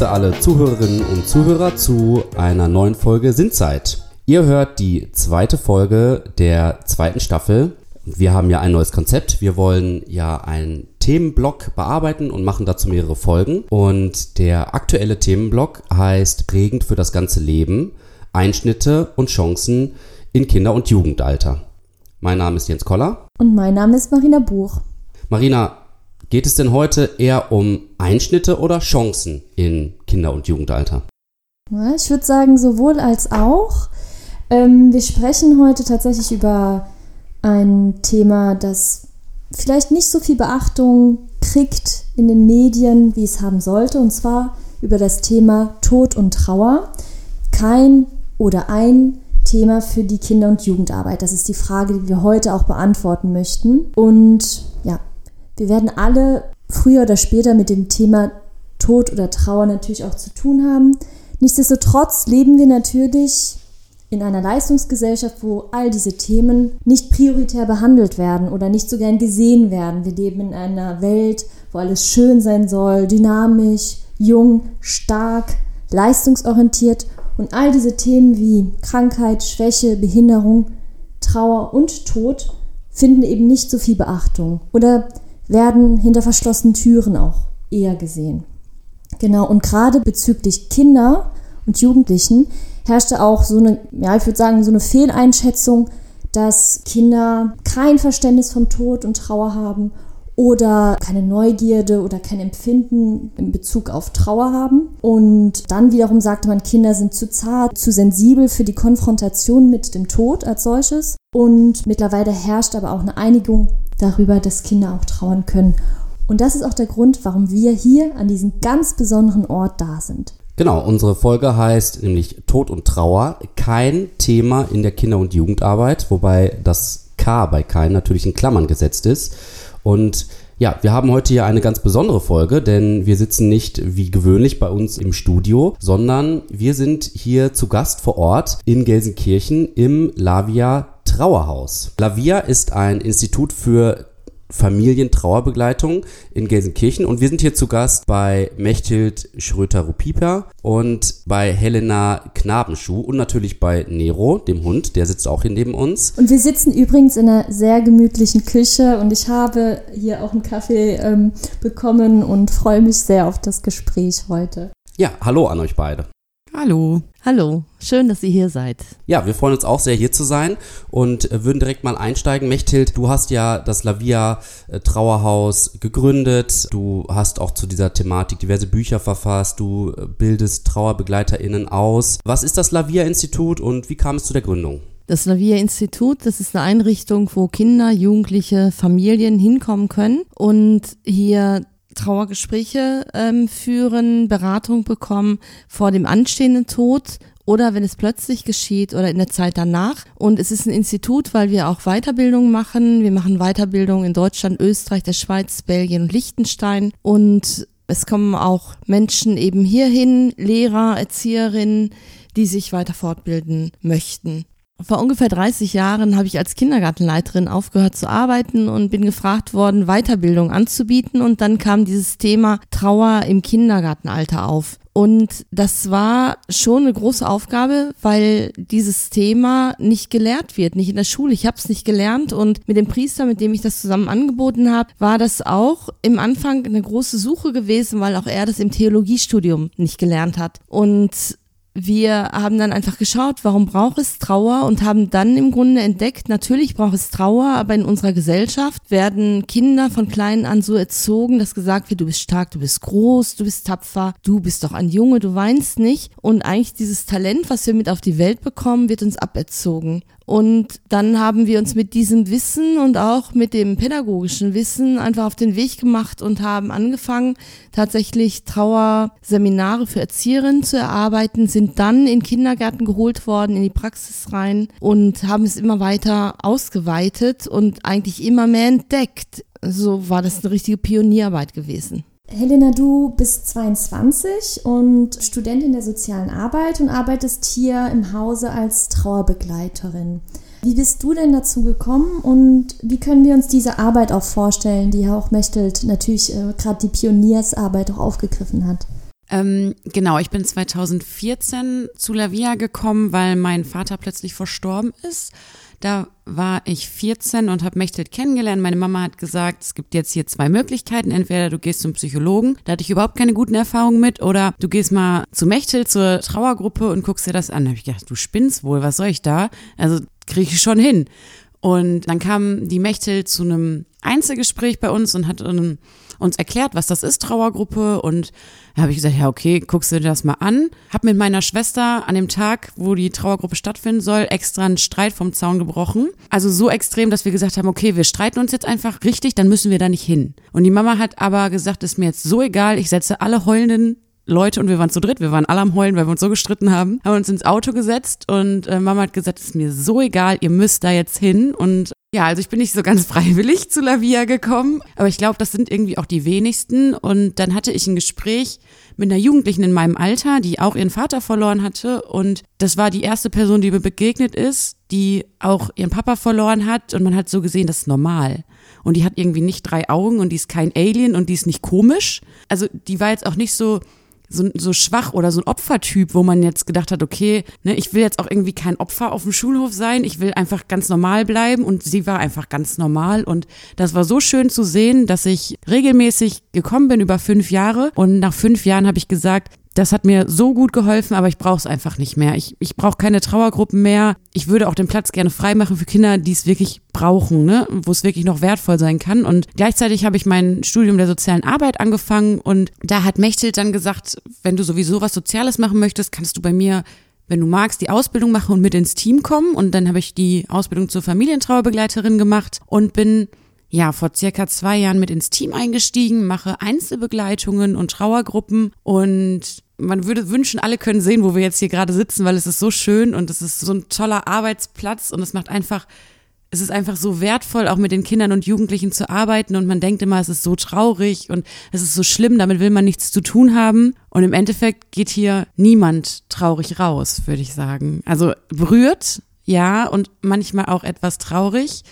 begrüße alle Zuhörerinnen und Zuhörer zu einer neuen Folge Sindzeit. Ihr hört die zweite Folge der zweiten Staffel. Wir haben ja ein neues Konzept. Wir wollen ja einen Themenblock bearbeiten und machen dazu mehrere Folgen. Und der aktuelle Themenblock heißt Prägend für das ganze Leben, Einschnitte und Chancen in Kinder- und Jugendalter. Mein Name ist Jens Koller. Und mein Name ist Marina Buch. Marina, geht es denn heute eher um Einschnitte oder Chancen in Kinder- und Jugendalter? Ich würde sagen, sowohl als auch. Ähm, wir sprechen heute tatsächlich über ein Thema, das vielleicht nicht so viel Beachtung kriegt in den Medien, wie es haben sollte, und zwar über das Thema Tod und Trauer. Kein oder ein Thema für die Kinder- und Jugendarbeit. Das ist die Frage, die wir heute auch beantworten möchten. Und wir werden alle früher oder später mit dem Thema Tod oder Trauer natürlich auch zu tun haben. Nichtsdestotrotz leben wir natürlich in einer Leistungsgesellschaft, wo all diese Themen nicht prioritär behandelt werden oder nicht so gern gesehen werden. Wir leben in einer Welt, wo alles schön sein soll, dynamisch, jung, stark, leistungsorientiert und all diese Themen wie Krankheit, Schwäche, Behinderung, Trauer und Tod finden eben nicht so viel Beachtung oder werden hinter verschlossenen Türen auch eher gesehen. Genau, und gerade bezüglich Kinder und Jugendlichen herrschte auch so eine, ja, ich würde sagen, so eine Fehleinschätzung, dass Kinder kein Verständnis vom Tod und Trauer haben oder keine Neugierde oder kein Empfinden in Bezug auf Trauer haben. Und dann wiederum sagte man, Kinder sind zu zart, zu sensibel für die Konfrontation mit dem Tod als solches. Und mittlerweile herrscht aber auch eine Einigung darüber, dass Kinder auch trauern können. Und das ist auch der Grund, warum wir hier an diesem ganz besonderen Ort da sind. Genau, unsere Folge heißt nämlich Tod und Trauer, kein Thema in der Kinder- und Jugendarbeit, wobei das K bei kein natürlich in Klammern gesetzt ist. Und ja, wir haben heute hier eine ganz besondere Folge, denn wir sitzen nicht wie gewöhnlich bei uns im Studio, sondern wir sind hier zu Gast vor Ort in Gelsenkirchen im Lavia Trauerhaus. Lavia ist ein Institut für Familientrauerbegleitung in Gelsenkirchen und wir sind hier zu Gast bei Mechthild Schröter-Rupiper und bei Helena Knabenschuh und natürlich bei Nero, dem Hund, der sitzt auch hier neben uns. Und wir sitzen übrigens in einer sehr gemütlichen Küche und ich habe hier auch einen Kaffee ähm, bekommen und freue mich sehr auf das Gespräch heute. Ja, hallo an euch beide. Hallo. Hallo, schön, dass ihr hier seid. Ja, wir freuen uns auch sehr, hier zu sein und würden direkt mal einsteigen. Mechthild, du hast ja das Lavia äh, Trauerhaus gegründet. Du hast auch zu dieser Thematik diverse Bücher verfasst. Du äh, bildest TrauerbegleiterInnen aus. Was ist das Lavia Institut und wie kam es zu der Gründung? Das Lavia Institut, das ist eine Einrichtung, wo Kinder, Jugendliche, Familien hinkommen können und hier Trauergespräche ähm, führen, Beratung bekommen vor dem anstehenden Tod oder wenn es plötzlich geschieht oder in der Zeit danach. Und es ist ein Institut, weil wir auch Weiterbildung machen. Wir machen Weiterbildung in Deutschland, Österreich, der Schweiz, Belgien und Liechtenstein. Und es kommen auch Menschen eben hierhin, Lehrer, Erzieherinnen, die sich weiter fortbilden möchten. Vor ungefähr 30 Jahren habe ich als Kindergartenleiterin aufgehört zu arbeiten und bin gefragt worden, Weiterbildung anzubieten. Und dann kam dieses Thema Trauer im Kindergartenalter auf. Und das war schon eine große Aufgabe, weil dieses Thema nicht gelehrt wird, nicht in der Schule. Ich habe es nicht gelernt und mit dem Priester, mit dem ich das zusammen angeboten habe, war das auch im Anfang eine große Suche gewesen, weil auch er das im Theologiestudium nicht gelernt hat. Und wir haben dann einfach geschaut, warum braucht es Trauer und haben dann im Grunde entdeckt, natürlich braucht es Trauer, aber in unserer Gesellschaft werden Kinder von klein an so erzogen, dass gesagt wird, du bist stark, du bist groß, du bist tapfer, du bist doch ein Junge, du weinst nicht. Und eigentlich dieses Talent, was wir mit auf die Welt bekommen, wird uns aberzogen. Und dann haben wir uns mit diesem Wissen und auch mit dem pädagogischen Wissen einfach auf den Weg gemacht und haben angefangen, tatsächlich Trauerseminare für Erzieherinnen zu erarbeiten, sind dann in Kindergärten geholt worden, in die Praxis rein und haben es immer weiter ausgeweitet und eigentlich immer mehr entdeckt. So war das eine richtige Pionierarbeit gewesen. Helena, du bist 22 und Studentin der sozialen Arbeit und arbeitest hier im Hause als Trauerbegleiterin. Wie bist du denn dazu gekommen und wie können wir uns diese Arbeit auch vorstellen, die ja auch natürlich äh, gerade die Pioniersarbeit auch aufgegriffen hat? Ähm, genau, ich bin 2014 zu Lavia gekommen, weil mein Vater plötzlich verstorben ist. Da war ich 14 und habe Mechthild kennengelernt. Meine Mama hat gesagt, es gibt jetzt hier zwei Möglichkeiten. Entweder du gehst zum Psychologen, da hatte ich überhaupt keine guten Erfahrungen mit, oder du gehst mal zu Mechthild zur Trauergruppe und guckst dir das an. Da habe ich gedacht, du spinnst wohl, was soll ich da? Also kriege ich schon hin. Und dann kam die Mechthild zu einem Einzelgespräch bei uns und hat uns erklärt, was das ist, Trauergruppe. Und da habe ich gesagt, ja, okay, guckst du dir das mal an. Hab mit meiner Schwester an dem Tag, wo die Trauergruppe stattfinden soll, extra einen Streit vom Zaun gebrochen. Also so extrem, dass wir gesagt haben, okay, wir streiten uns jetzt einfach richtig, dann müssen wir da nicht hin. Und die Mama hat aber gesagt, ist mir jetzt so egal, ich setze alle heulenden Leute und wir waren zu dritt, wir waren alle am Heulen, weil wir uns so gestritten haben, haben uns ins Auto gesetzt und äh, Mama hat gesagt, ist mir so egal, ihr müsst da jetzt hin. Und ja, also ich bin nicht so ganz freiwillig zu Lavia gekommen, aber ich glaube, das sind irgendwie auch die wenigsten. Und dann hatte ich ein Gespräch mit einer Jugendlichen in meinem Alter, die auch ihren Vater verloren hatte. Und das war die erste Person, die mir begegnet ist, die auch ihren Papa verloren hat. Und man hat so gesehen, das ist normal. Und die hat irgendwie nicht drei Augen und die ist kein Alien und die ist nicht komisch. Also die war jetzt auch nicht so, so, so schwach oder so ein Opfertyp, wo man jetzt gedacht hat, okay, ne, ich will jetzt auch irgendwie kein Opfer auf dem Schulhof sein, ich will einfach ganz normal bleiben. Und sie war einfach ganz normal. Und das war so schön zu sehen, dass ich regelmäßig gekommen bin über fünf Jahre. Und nach fünf Jahren habe ich gesagt, das hat mir so gut geholfen, aber ich brauche es einfach nicht mehr. Ich, ich brauche keine Trauergruppen mehr. Ich würde auch den Platz gerne freimachen für Kinder, die es wirklich brauchen, ne? wo es wirklich noch wertvoll sein kann. Und gleichzeitig habe ich mein Studium der sozialen Arbeit angefangen und da hat Mechthild dann gesagt, wenn du sowieso was Soziales machen möchtest, kannst du bei mir wenn du magst, die Ausbildung machen und mit ins Team kommen. Und dann habe ich die Ausbildung zur Familientrauerbegleiterin gemacht und bin ja, vor circa zwei Jahren mit ins Team eingestiegen, mache Einzelbegleitungen und Trauergruppen. Und man würde wünschen, alle können sehen, wo wir jetzt hier gerade sitzen, weil es ist so schön und es ist so ein toller Arbeitsplatz und es macht einfach, es ist einfach so wertvoll, auch mit den Kindern und Jugendlichen zu arbeiten. Und man denkt immer, es ist so traurig und es ist so schlimm, damit will man nichts zu tun haben. Und im Endeffekt geht hier niemand traurig raus, würde ich sagen. Also berührt, ja, und manchmal auch etwas traurig,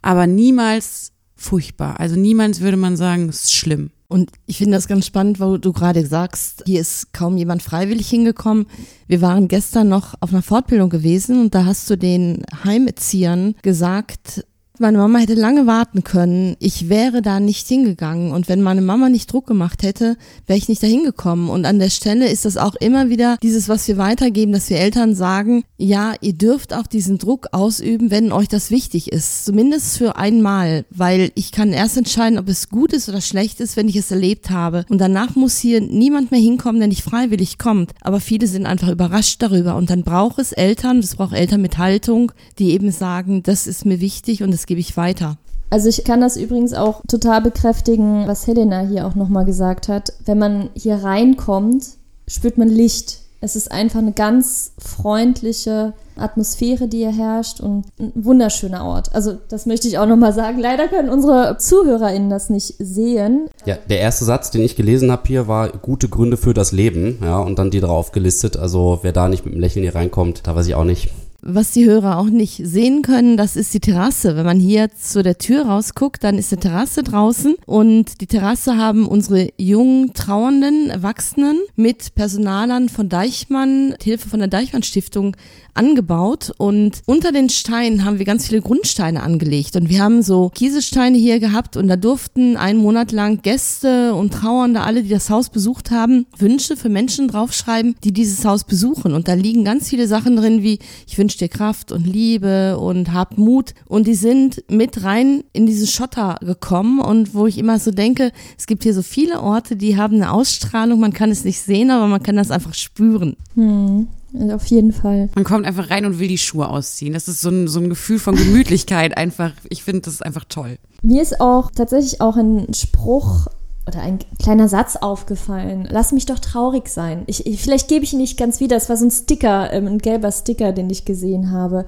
aber niemals furchtbar. Also niemals würde man sagen, es ist schlimm. Und ich finde das ganz spannend, wo du gerade sagst, hier ist kaum jemand freiwillig hingekommen. Wir waren gestern noch auf einer Fortbildung gewesen und da hast du den Heimerziehern gesagt, meine Mama hätte lange warten können. Ich wäre da nicht hingegangen. Und wenn meine Mama nicht Druck gemacht hätte, wäre ich nicht dahin gekommen. Und an der Stelle ist das auch immer wieder dieses, was wir weitergeben, dass wir Eltern sagen, ja, ihr dürft auch diesen Druck ausüben, wenn euch das wichtig ist. Zumindest für einmal. Weil ich kann erst entscheiden, ob es gut ist oder schlecht ist, wenn ich es erlebt habe. Und danach muss hier niemand mehr hinkommen, der nicht freiwillig kommt. Aber viele sind einfach überrascht darüber. Und dann braucht es Eltern, es braucht Eltern mit Haltung, die eben sagen, das ist mir wichtig und gebe ich weiter. Also ich kann das übrigens auch total bekräftigen, was Helena hier auch nochmal gesagt hat. Wenn man hier reinkommt, spürt man Licht. Es ist einfach eine ganz freundliche Atmosphäre, die hier herrscht und ein wunderschöner Ort. Also das möchte ich auch nochmal sagen. Leider können unsere ZuhörerInnen das nicht sehen. Ja, der erste Satz, den ich gelesen habe hier, war gute Gründe für das Leben. Ja, und dann die drauf gelistet. Also wer da nicht mit dem Lächeln hier reinkommt, da weiß ich auch nicht. Was die Hörer auch nicht sehen können, das ist die Terrasse. Wenn man hier zu der Tür rausguckt, dann ist eine Terrasse draußen und die Terrasse haben unsere jungen, trauernden Erwachsenen mit Personalern von Deichmann, Hilfe von der Deichmann Stiftung angebaut und unter den Steinen haben wir ganz viele Grundsteine angelegt. Und wir haben so Kieselsteine hier gehabt und da durften einen Monat lang Gäste und Trauernde, alle, die das Haus besucht haben, Wünsche für Menschen draufschreiben, die dieses Haus besuchen. Und da liegen ganz viele Sachen drin wie ich wünsche dir Kraft und Liebe und hab Mut. Und die sind mit rein in diese Schotter gekommen. Und wo ich immer so denke, es gibt hier so viele Orte, die haben eine Ausstrahlung, man kann es nicht sehen, aber man kann das einfach spüren. Hm. Auf jeden Fall. Man kommt einfach rein und will die Schuhe ausziehen. Das ist so ein, so ein Gefühl von Gemütlichkeit einfach. Ich finde, das ist einfach toll. Mir ist auch tatsächlich auch ein Spruch oder ein kleiner Satz aufgefallen. Lass mich doch traurig sein. Ich, ich vielleicht gebe ich ihn nicht ganz wieder. Es war so ein Sticker, ähm, ein gelber Sticker, den ich gesehen habe.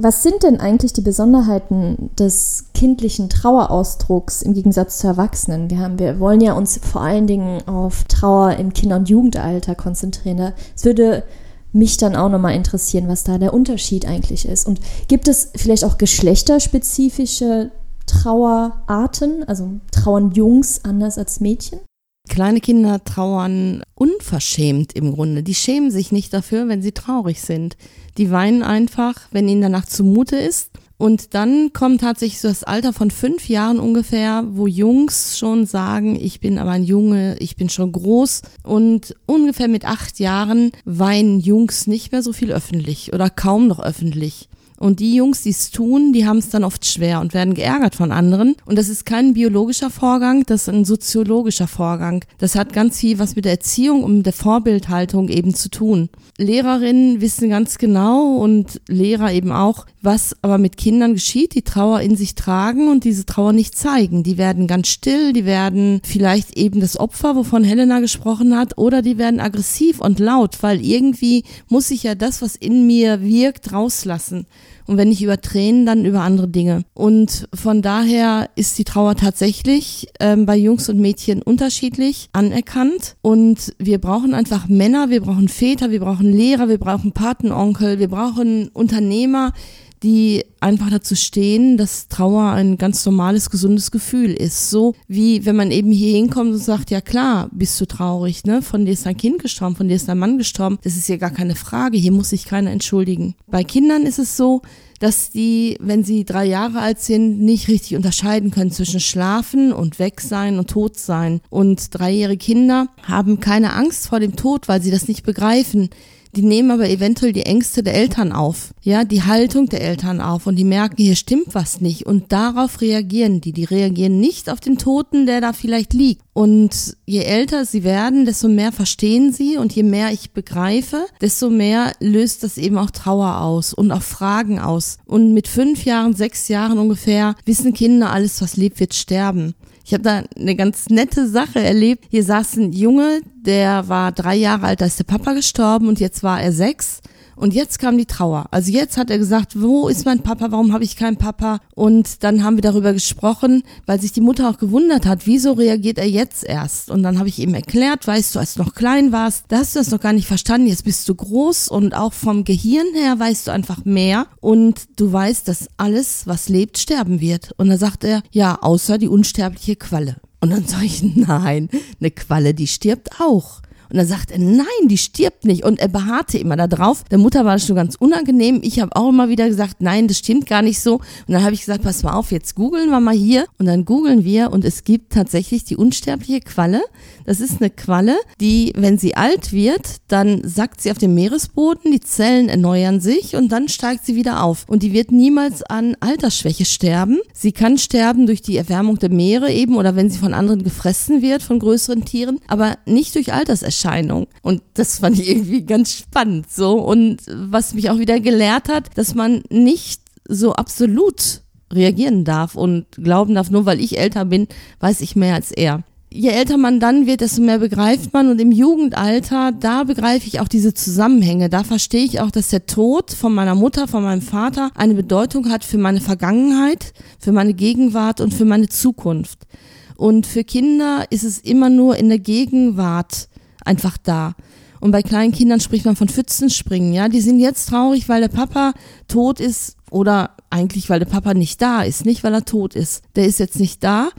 Was sind denn eigentlich die Besonderheiten des kindlichen Trauerausdrucks im Gegensatz zu Erwachsenen? Wir, haben, wir wollen ja uns vor allen Dingen auf Trauer im Kinder- und Jugendalter konzentrieren. Es würde mich dann auch nochmal interessieren, was da der Unterschied eigentlich ist. Und gibt es vielleicht auch geschlechterspezifische Trauerarten? Also trauern Jungs anders als Mädchen? Kleine Kinder trauern unverschämt im Grunde. Die schämen sich nicht dafür, wenn sie traurig sind. Die weinen einfach, wenn ihnen danach zumute ist. Und dann kommt tatsächlich so das Alter von fünf Jahren ungefähr, wo Jungs schon sagen, ich bin aber ein Junge, ich bin schon groß. Und ungefähr mit acht Jahren weinen Jungs nicht mehr so viel öffentlich oder kaum noch öffentlich. Und die Jungs, die es tun, die haben es dann oft schwer und werden geärgert von anderen. Und das ist kein biologischer Vorgang, das ist ein soziologischer Vorgang. Das hat ganz viel was mit der Erziehung und der Vorbildhaltung eben zu tun. Lehrerinnen wissen ganz genau und Lehrer eben auch, was aber mit Kindern geschieht, die Trauer in sich tragen und diese Trauer nicht zeigen. Die werden ganz still, die werden vielleicht eben das Opfer, wovon Helena gesprochen hat, oder die werden aggressiv und laut, weil irgendwie muss ich ja das, was in mir wirkt, rauslassen. Und wenn nicht über Tränen, dann über andere Dinge. Und von daher ist die Trauer tatsächlich ähm, bei Jungs und Mädchen unterschiedlich anerkannt. Und wir brauchen einfach Männer, wir brauchen Väter, wir brauchen Lehrer, wir brauchen Patenonkel, wir brauchen Unternehmer, die einfach dazu stehen, dass Trauer ein ganz normales, gesundes Gefühl ist. So wie wenn man eben hier hinkommt und sagt, ja klar, bist du traurig, ne? Von dir ist dein Kind gestorben, von dir ist dein Mann gestorben. Das ist ja gar keine Frage. Hier muss sich keiner entschuldigen. Bei Kindern ist es so, dass die, wenn sie drei Jahre alt sind, nicht richtig unterscheiden können zwischen Schlafen und Wegsein und Todsein. Und dreijährige Kinder haben keine Angst vor dem Tod, weil sie das nicht begreifen die nehmen aber eventuell die Ängste der Eltern auf, ja, die Haltung der Eltern auf und die merken, hier stimmt was nicht und darauf reagieren die. Die reagieren nicht auf den Toten, der da vielleicht liegt. Und je älter sie werden, desto mehr verstehen sie und je mehr ich begreife, desto mehr löst das eben auch Trauer aus und auch Fragen aus. Und mit fünf Jahren, sechs Jahren ungefähr wissen Kinder, alles was lebt, wird sterben. Ich habe da eine ganz nette Sache erlebt. Hier saß ein Junge, der war drei Jahre alt, da ist der Papa gestorben und jetzt war er sechs. Und jetzt kam die Trauer. Also jetzt hat er gesagt, wo ist mein Papa, warum habe ich keinen Papa? Und dann haben wir darüber gesprochen, weil sich die Mutter auch gewundert hat, wieso reagiert er jetzt erst? Und dann habe ich ihm erklärt, weißt du, als du noch klein warst, da hast du das noch gar nicht verstanden, jetzt bist du groß und auch vom Gehirn her weißt du einfach mehr und du weißt, dass alles, was lebt, sterben wird. Und dann sagt er, ja, außer die unsterbliche Qualle. Und dann sage ich, nein, eine Qualle, die stirbt auch. Und dann sagt er, nein, die stirbt nicht. Und er beharrte immer da drauf. Der Mutter war das schon ganz unangenehm. Ich habe auch immer wieder gesagt, nein, das stimmt gar nicht so. Und dann habe ich gesagt, pass mal auf, jetzt googeln wir mal hier. Und dann googeln wir und es gibt tatsächlich die unsterbliche Qualle. Das ist eine Qualle, die, wenn sie alt wird, dann sackt sie auf den Meeresboden, die Zellen erneuern sich und dann steigt sie wieder auf. Und die wird niemals an Altersschwäche sterben. Sie kann sterben durch die Erwärmung der Meere eben oder wenn sie von anderen gefressen wird, von größeren Tieren, aber nicht durch Alterserscheinungen. Erscheinung. Und das fand ich irgendwie ganz spannend so. Und was mich auch wieder gelehrt hat, dass man nicht so absolut reagieren darf und glauben darf, nur weil ich älter bin, weiß ich mehr als er. Je älter man dann wird, desto mehr begreift man und im Jugendalter, da begreife ich auch diese Zusammenhänge. Da verstehe ich auch, dass der Tod von meiner Mutter, von meinem Vater eine Bedeutung hat für meine Vergangenheit, für meine Gegenwart und für meine Zukunft. Und für Kinder ist es immer nur in der Gegenwart einfach da. Und bei kleinen Kindern spricht man von Pfützenspringen, ja. Die sind jetzt traurig, weil der Papa tot ist oder eigentlich, weil der Papa nicht da ist, nicht weil er tot ist. Der ist jetzt nicht da.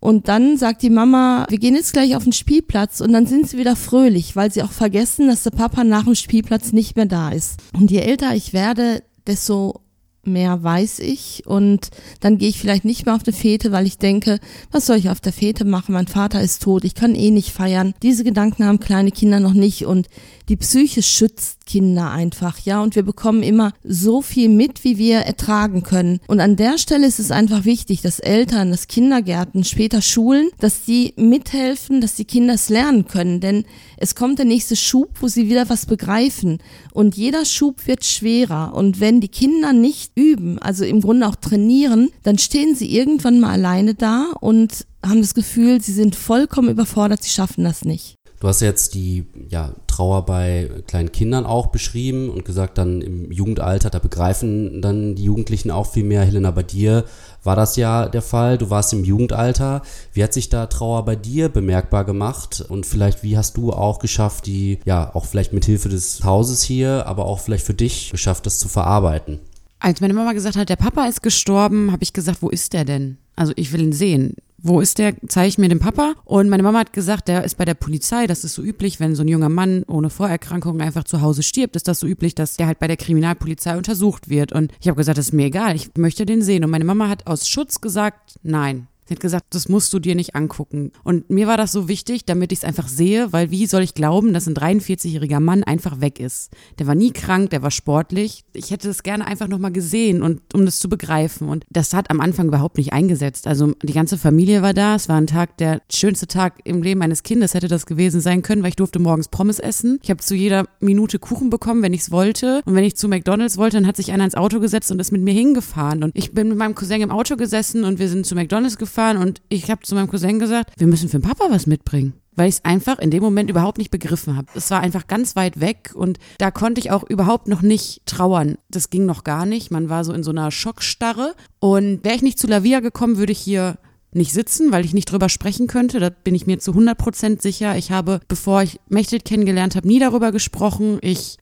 Und dann sagt die Mama, wir gehen jetzt gleich auf den Spielplatz und dann sind sie wieder fröhlich, weil sie auch vergessen, dass der Papa nach dem Spielplatz nicht mehr da ist. Und je älter ich werde, desto mehr weiß ich und dann gehe ich vielleicht nicht mehr auf eine Fete, weil ich denke, was soll ich auf der Fete machen? Mein Vater ist tot, ich kann eh nicht feiern. Diese Gedanken haben kleine Kinder noch nicht und die Psyche schützt Kinder einfach, ja, und wir bekommen immer so viel mit, wie wir ertragen können. Und an der Stelle ist es einfach wichtig, dass Eltern, dass Kindergärten, später Schulen, dass die mithelfen, dass die Kinder es lernen können, denn es kommt der nächste Schub, wo sie wieder was begreifen und jeder Schub wird schwerer und wenn die Kinder nicht üben, also im Grunde auch trainieren, dann stehen sie irgendwann mal alleine da und haben das Gefühl, sie sind vollkommen überfordert, sie schaffen das nicht. Du hast jetzt die ja, Trauer bei kleinen Kindern auch beschrieben und gesagt, dann im Jugendalter, da begreifen dann die Jugendlichen auch viel mehr. Helena, bei dir war das ja der Fall. Du warst im Jugendalter. Wie hat sich da Trauer bei dir bemerkbar gemacht? Und vielleicht, wie hast du auch geschafft, die, ja, auch vielleicht mit Hilfe des Hauses hier, aber auch vielleicht für dich geschafft, das zu verarbeiten? Als meine Mama gesagt hat, der Papa ist gestorben, habe ich gesagt, wo ist der denn? Also ich will ihn sehen. wo ist der? Zeige ich mir den Papa. Und meine Mama hat gesagt, der ist bei der Polizei. Das ist so üblich, wenn so ein junger Mann ohne Vorerkrankungen einfach zu Hause stirbt, ist das so üblich, dass der halt bei der Kriminalpolizei untersucht wird. Und ich habe gesagt, das ist mir egal, ich möchte den sehen. Und meine Mama hat aus Schutz gesagt, nein. Sie hat gesagt, das musst du dir nicht angucken. Und mir war das so wichtig, damit ich es einfach sehe, weil wie soll ich glauben, dass ein 43-jähriger Mann einfach weg ist? Der war nie krank, der war sportlich. Ich hätte es gerne einfach nochmal gesehen und um das zu begreifen. Und das hat am Anfang überhaupt nicht eingesetzt. Also die ganze Familie war da. Es war ein Tag, der schönste Tag im Leben eines Kindes hätte das gewesen sein können, weil ich durfte morgens Pommes essen. Ich habe zu jeder Minute Kuchen bekommen, wenn ich es wollte. Und wenn ich zu McDonalds wollte, dann hat sich einer ins Auto gesetzt und ist mit mir hingefahren. Und ich bin mit meinem Cousin im Auto gesessen und wir sind zu McDonalds gefahren gefahren und ich habe zu meinem Cousin gesagt, wir müssen für den Papa was mitbringen weil ich es einfach in dem Moment überhaupt nicht begriffen habe. Es war einfach ganz weit weg und da konnte ich auch überhaupt noch nicht trauern. Das ging noch gar nicht. Man war so in so einer Schockstarre und wäre ich nicht zu Lavia gekommen, würde ich hier nicht sitzen, weil ich nicht drüber sprechen könnte. Da bin ich mir zu 100 Prozent sicher. Ich habe, bevor ich Mechtet kennengelernt habe, nie darüber gesprochen. Ich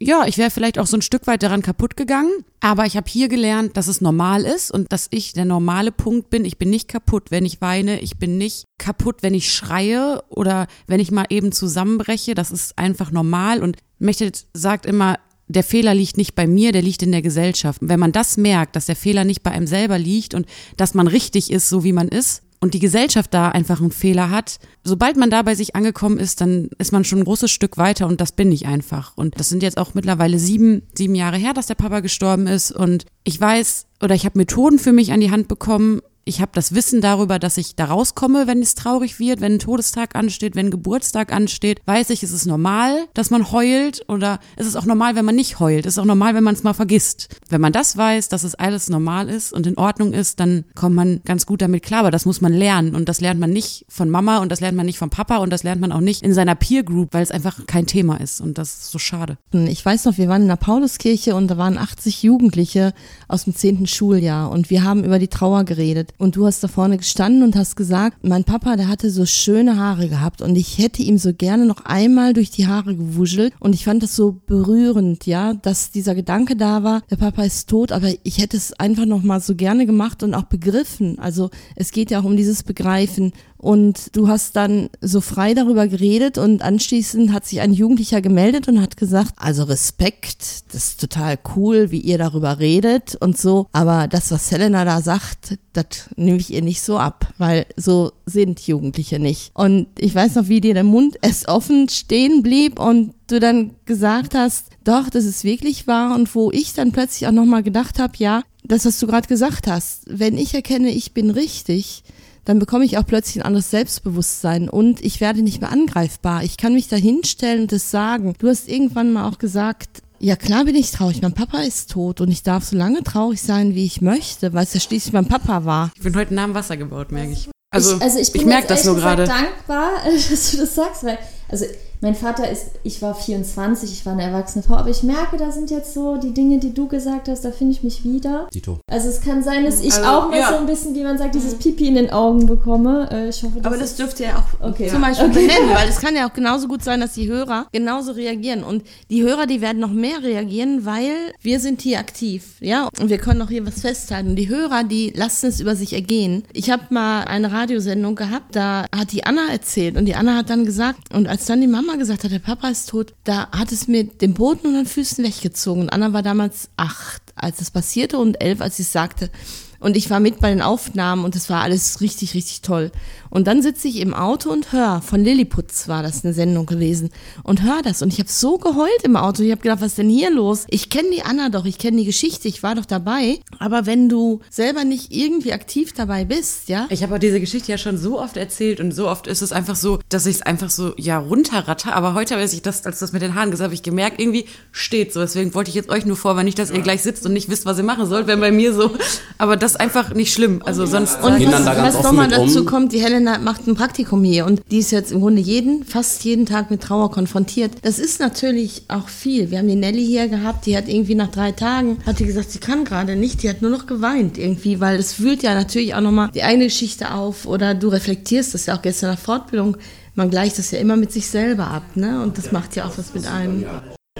ja, ich wäre vielleicht auch so ein Stück weit daran kaputt gegangen. Aber ich habe hier gelernt, dass es normal ist und dass ich der normale Punkt bin. Ich bin nicht kaputt, wenn ich weine. Ich bin nicht kaputt, wenn ich schreie oder wenn ich mal eben zusammenbreche. Das ist einfach normal. Und Mechtet sagt immer, der Fehler liegt nicht bei mir, der liegt in der Gesellschaft. Wenn man das merkt, dass der Fehler nicht bei einem selber liegt und dass man richtig ist, so wie man ist, und die Gesellschaft da einfach einen Fehler hat, sobald man da bei sich angekommen ist, dann ist man schon ein großes Stück weiter und das bin ich einfach. Und das sind jetzt auch mittlerweile sieben, sieben Jahre her, dass der Papa gestorben ist und ich weiß oder ich habe Methoden für mich an die Hand bekommen, ich habe das Wissen darüber, dass ich da rauskomme, wenn es traurig wird, wenn ein Todestag ansteht, wenn ein Geburtstag ansteht, weiß ich, ist es normal, dass man heult oder ist es auch normal, wenn man nicht heult, ist es auch normal, wenn man es mal vergisst. Wenn man das weiß, dass es alles normal ist und in Ordnung ist, dann kommt man ganz gut damit klar, aber das muss man lernen und das lernt man nicht von Mama und das lernt man nicht vom Papa und das lernt man auch nicht in seiner Peer Group, weil es einfach kein Thema ist und das ist so schade. Ich weiß noch, wir waren in der Pauluskirche und da waren 80 Jugendliche aus dem 10. Schuljahr und wir haben über die Trauer geredet und du hast da vorne gestanden und hast gesagt, mein Papa, der hatte so schöne Haare gehabt und ich hätte ihm so gerne noch einmal durch die Haare gewuschelt und ich fand das so berührend, ja, dass dieser Gedanke da war, der Papa ist tot, aber ich hätte es einfach noch mal so gerne gemacht und auch begriffen. Also es geht ja auch um dieses Begreifen und du hast dann so frei darüber geredet und anschließend hat sich ein Jugendlicher gemeldet und hat gesagt, also Respekt, das ist total cool, wie ihr darüber redet und so. Aber das, was Helena da sagt, das nehme ich ihr nicht so ab, weil so sind Jugendliche nicht. Und ich weiß noch, wie dir der Mund erst offen stehen blieb und du dann gesagt hast, doch, das ist wirklich wahr und wo ich dann plötzlich auch nochmal gedacht habe, ja, das, was du gerade gesagt hast, wenn ich erkenne, ich bin richtig, dann bekomme ich auch plötzlich ein anderes Selbstbewusstsein und ich werde nicht mehr angreifbar. Ich kann mich da hinstellen und das sagen. Du hast irgendwann mal auch gesagt, ja klar bin ich traurig, mein Papa ist tot und ich darf so lange traurig sein, wie ich möchte, weil es ja schließlich mein Papa war. Ich bin heute nah am Wasser gebaut, merke ich. Also ich, also ich, ich merke das nur gerade. dankbar, dass du das sagst, weil also mein Vater ist, ich war 24, ich war eine erwachsene Frau, aber ich merke, da sind jetzt so die Dinge, die du gesagt hast, da finde ich mich wieder. Dito. Also es kann sein, dass ich also, auch mal ja. so ein bisschen, wie man sagt, dieses mhm. Pipi in den Augen bekomme. Äh, ich hoffe, aber das dürfte ja auch okay. zum Beispiel okay. benennen, weil es kann ja auch genauso gut sein, dass die Hörer genauso reagieren. Und die Hörer, die werden noch mehr reagieren, weil wir sind hier aktiv, ja, und wir können auch hier was festhalten. Und die Hörer, die lassen es über sich ergehen. Ich habe mal eine Radiosendung gehabt, da hat die Anna erzählt und die Anna hat dann gesagt, und als dann die Mama gesagt hat, der Papa ist tot, da hat es mir den Boden unter den Füßen weggezogen. Und Anna war damals acht, als es passierte und elf, als sie es sagte. Und ich war mit bei den Aufnahmen und es war alles richtig, richtig toll. Und dann sitze ich im Auto und höre, von Lilliputz war das eine Sendung gewesen, und höre das. Und ich habe so geheult im Auto. Ich habe gedacht, was ist denn hier los? Ich kenne die Anna doch, ich kenne die Geschichte, ich war doch dabei. Aber wenn du selber nicht irgendwie aktiv dabei bist, ja. Ich habe diese Geschichte ja schon so oft erzählt und so oft ist es einfach so, dass ich es einfach so, ja, runterratter. Aber heute, als ich das, als das mit den Haaren gesagt habe, ich gemerkt, irgendwie steht so. Deswegen wollte ich jetzt euch nur vorwarnen, nicht, dass ihr gleich sitzt und nicht wisst, was ihr machen sollt, wenn bei mir so. Aber das ist einfach nicht schlimm. Also sonst. Und was, was nochmal dazu kommt, die Helen Helena macht ein Praktikum hier und die ist jetzt im Grunde jeden, fast jeden Tag mit Trauer konfrontiert. Das ist natürlich auch viel. Wir haben die Nelly hier gehabt, die hat irgendwie nach drei Tagen, hat die gesagt, sie kann gerade nicht, die hat nur noch geweint irgendwie, weil es wühlt ja natürlich auch nochmal die eigene Geschichte auf oder du reflektierst das ja auch gestern nach Fortbildung. Man gleicht das ja immer mit sich selber ab, ne? Und das macht ja auch was mit einem.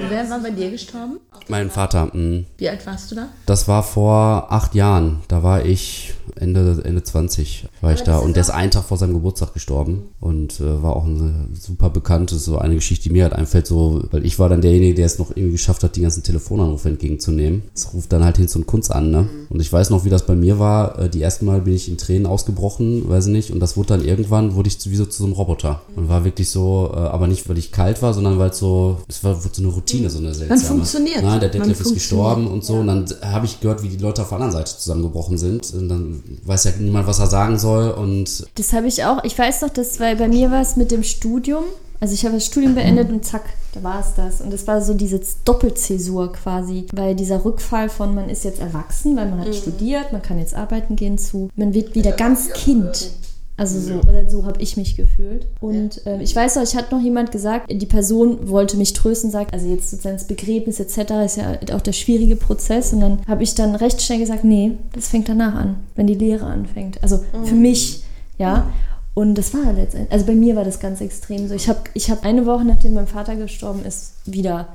Wer war bei dir gestorben? Mein Vater, mh, Wie alt warst du da? das war vor acht Jahren. Da war ich Ende, Ende 20 war ich da. Und der ist einen Tag vor seinem Geburtstag gestorben. Und äh, war auch eine super bekannte, so eine Geschichte, die mir halt einfällt, so, weil ich war dann derjenige, der es noch irgendwie geschafft hat, die ganzen Telefonanrufe entgegenzunehmen. Es ruft dann halt hin zu Kunst an, ne? Und ich weiß noch, wie das bei mir war. Äh, Die ersten Mal bin ich in Tränen ausgebrochen, weiß ich nicht. Und das wurde dann irgendwann, wurde ich zu- wie so zu so einem Roboter. Und war wirklich so, äh, aber nicht, weil ich kalt war, sondern weil es so, es war wurde so eine Routine, so eine seltsame. funktioniert. Nein, der Detlef ist gestorben und so. Und dann habe ich gehört, wie die Leute auf der anderen Seite zusammengebrochen sind. Und dann weiß ja niemand, was er sagen soll. Und Das habe ich auch. Ich weiß noch, dass weil bei mir war es mit dem Studium. Also ich habe das Studium beendet und zack, da war es das. Und es war so diese Doppelzäsur quasi, weil dieser Rückfall von man ist jetzt erwachsen, weil man hat studiert, man kann jetzt arbeiten gehen zu, man wird wieder ganz Kind. Also so, oder so habe ich mich gefühlt. Und ähm, ich weiß noch, ich hatte noch jemand gesagt, die Person wollte mich trösten, sagt, also jetzt sozusagen das Begräbnis etc. ist ja auch der schwierige Prozess. Und dann habe ich dann recht schnell gesagt, nee, das fängt danach an, wenn die Lehre anfängt. Also für mich, ja. Und das war letztendlich, also bei mir war das ganz extrem so. Ich habe ich hab eine Woche, nachdem mein Vater gestorben ist, wieder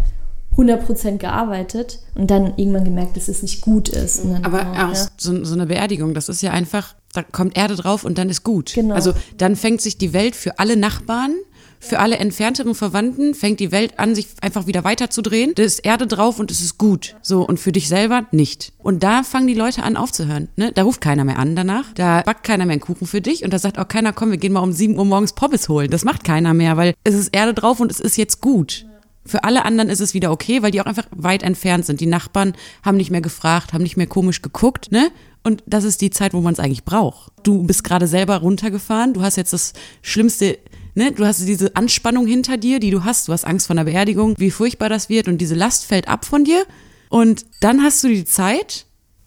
100% gearbeitet und dann irgendwann gemerkt, dass es nicht gut ist. Aber oh, auch ja. so, so eine Beerdigung, das ist ja einfach, da kommt Erde drauf und dann ist gut. Genau. Also dann fängt sich die Welt für alle Nachbarn, für alle entfernteren Verwandten, fängt die Welt an, sich einfach wieder weiterzudrehen. Da ist Erde drauf und es ist gut. So, und für dich selber nicht. Und da fangen die Leute an aufzuhören. Ne? Da ruft keiner mehr an danach. Da backt keiner mehr einen Kuchen für dich und da sagt auch keiner, komm, wir gehen mal um 7 Uhr morgens Pommes holen. Das macht keiner mehr, weil es ist Erde drauf und es ist jetzt gut. Für alle anderen ist es wieder okay, weil die auch einfach weit entfernt sind. Die Nachbarn haben nicht mehr gefragt, haben nicht mehr komisch geguckt, ne? Und das ist die Zeit, wo man es eigentlich braucht. Du bist gerade selber runtergefahren, du hast jetzt das Schlimmste, ne? Du hast diese Anspannung hinter dir, die du hast. Du hast Angst vor einer Beerdigung, wie furchtbar das wird und diese Last fällt ab von dir. Und dann hast du die Zeit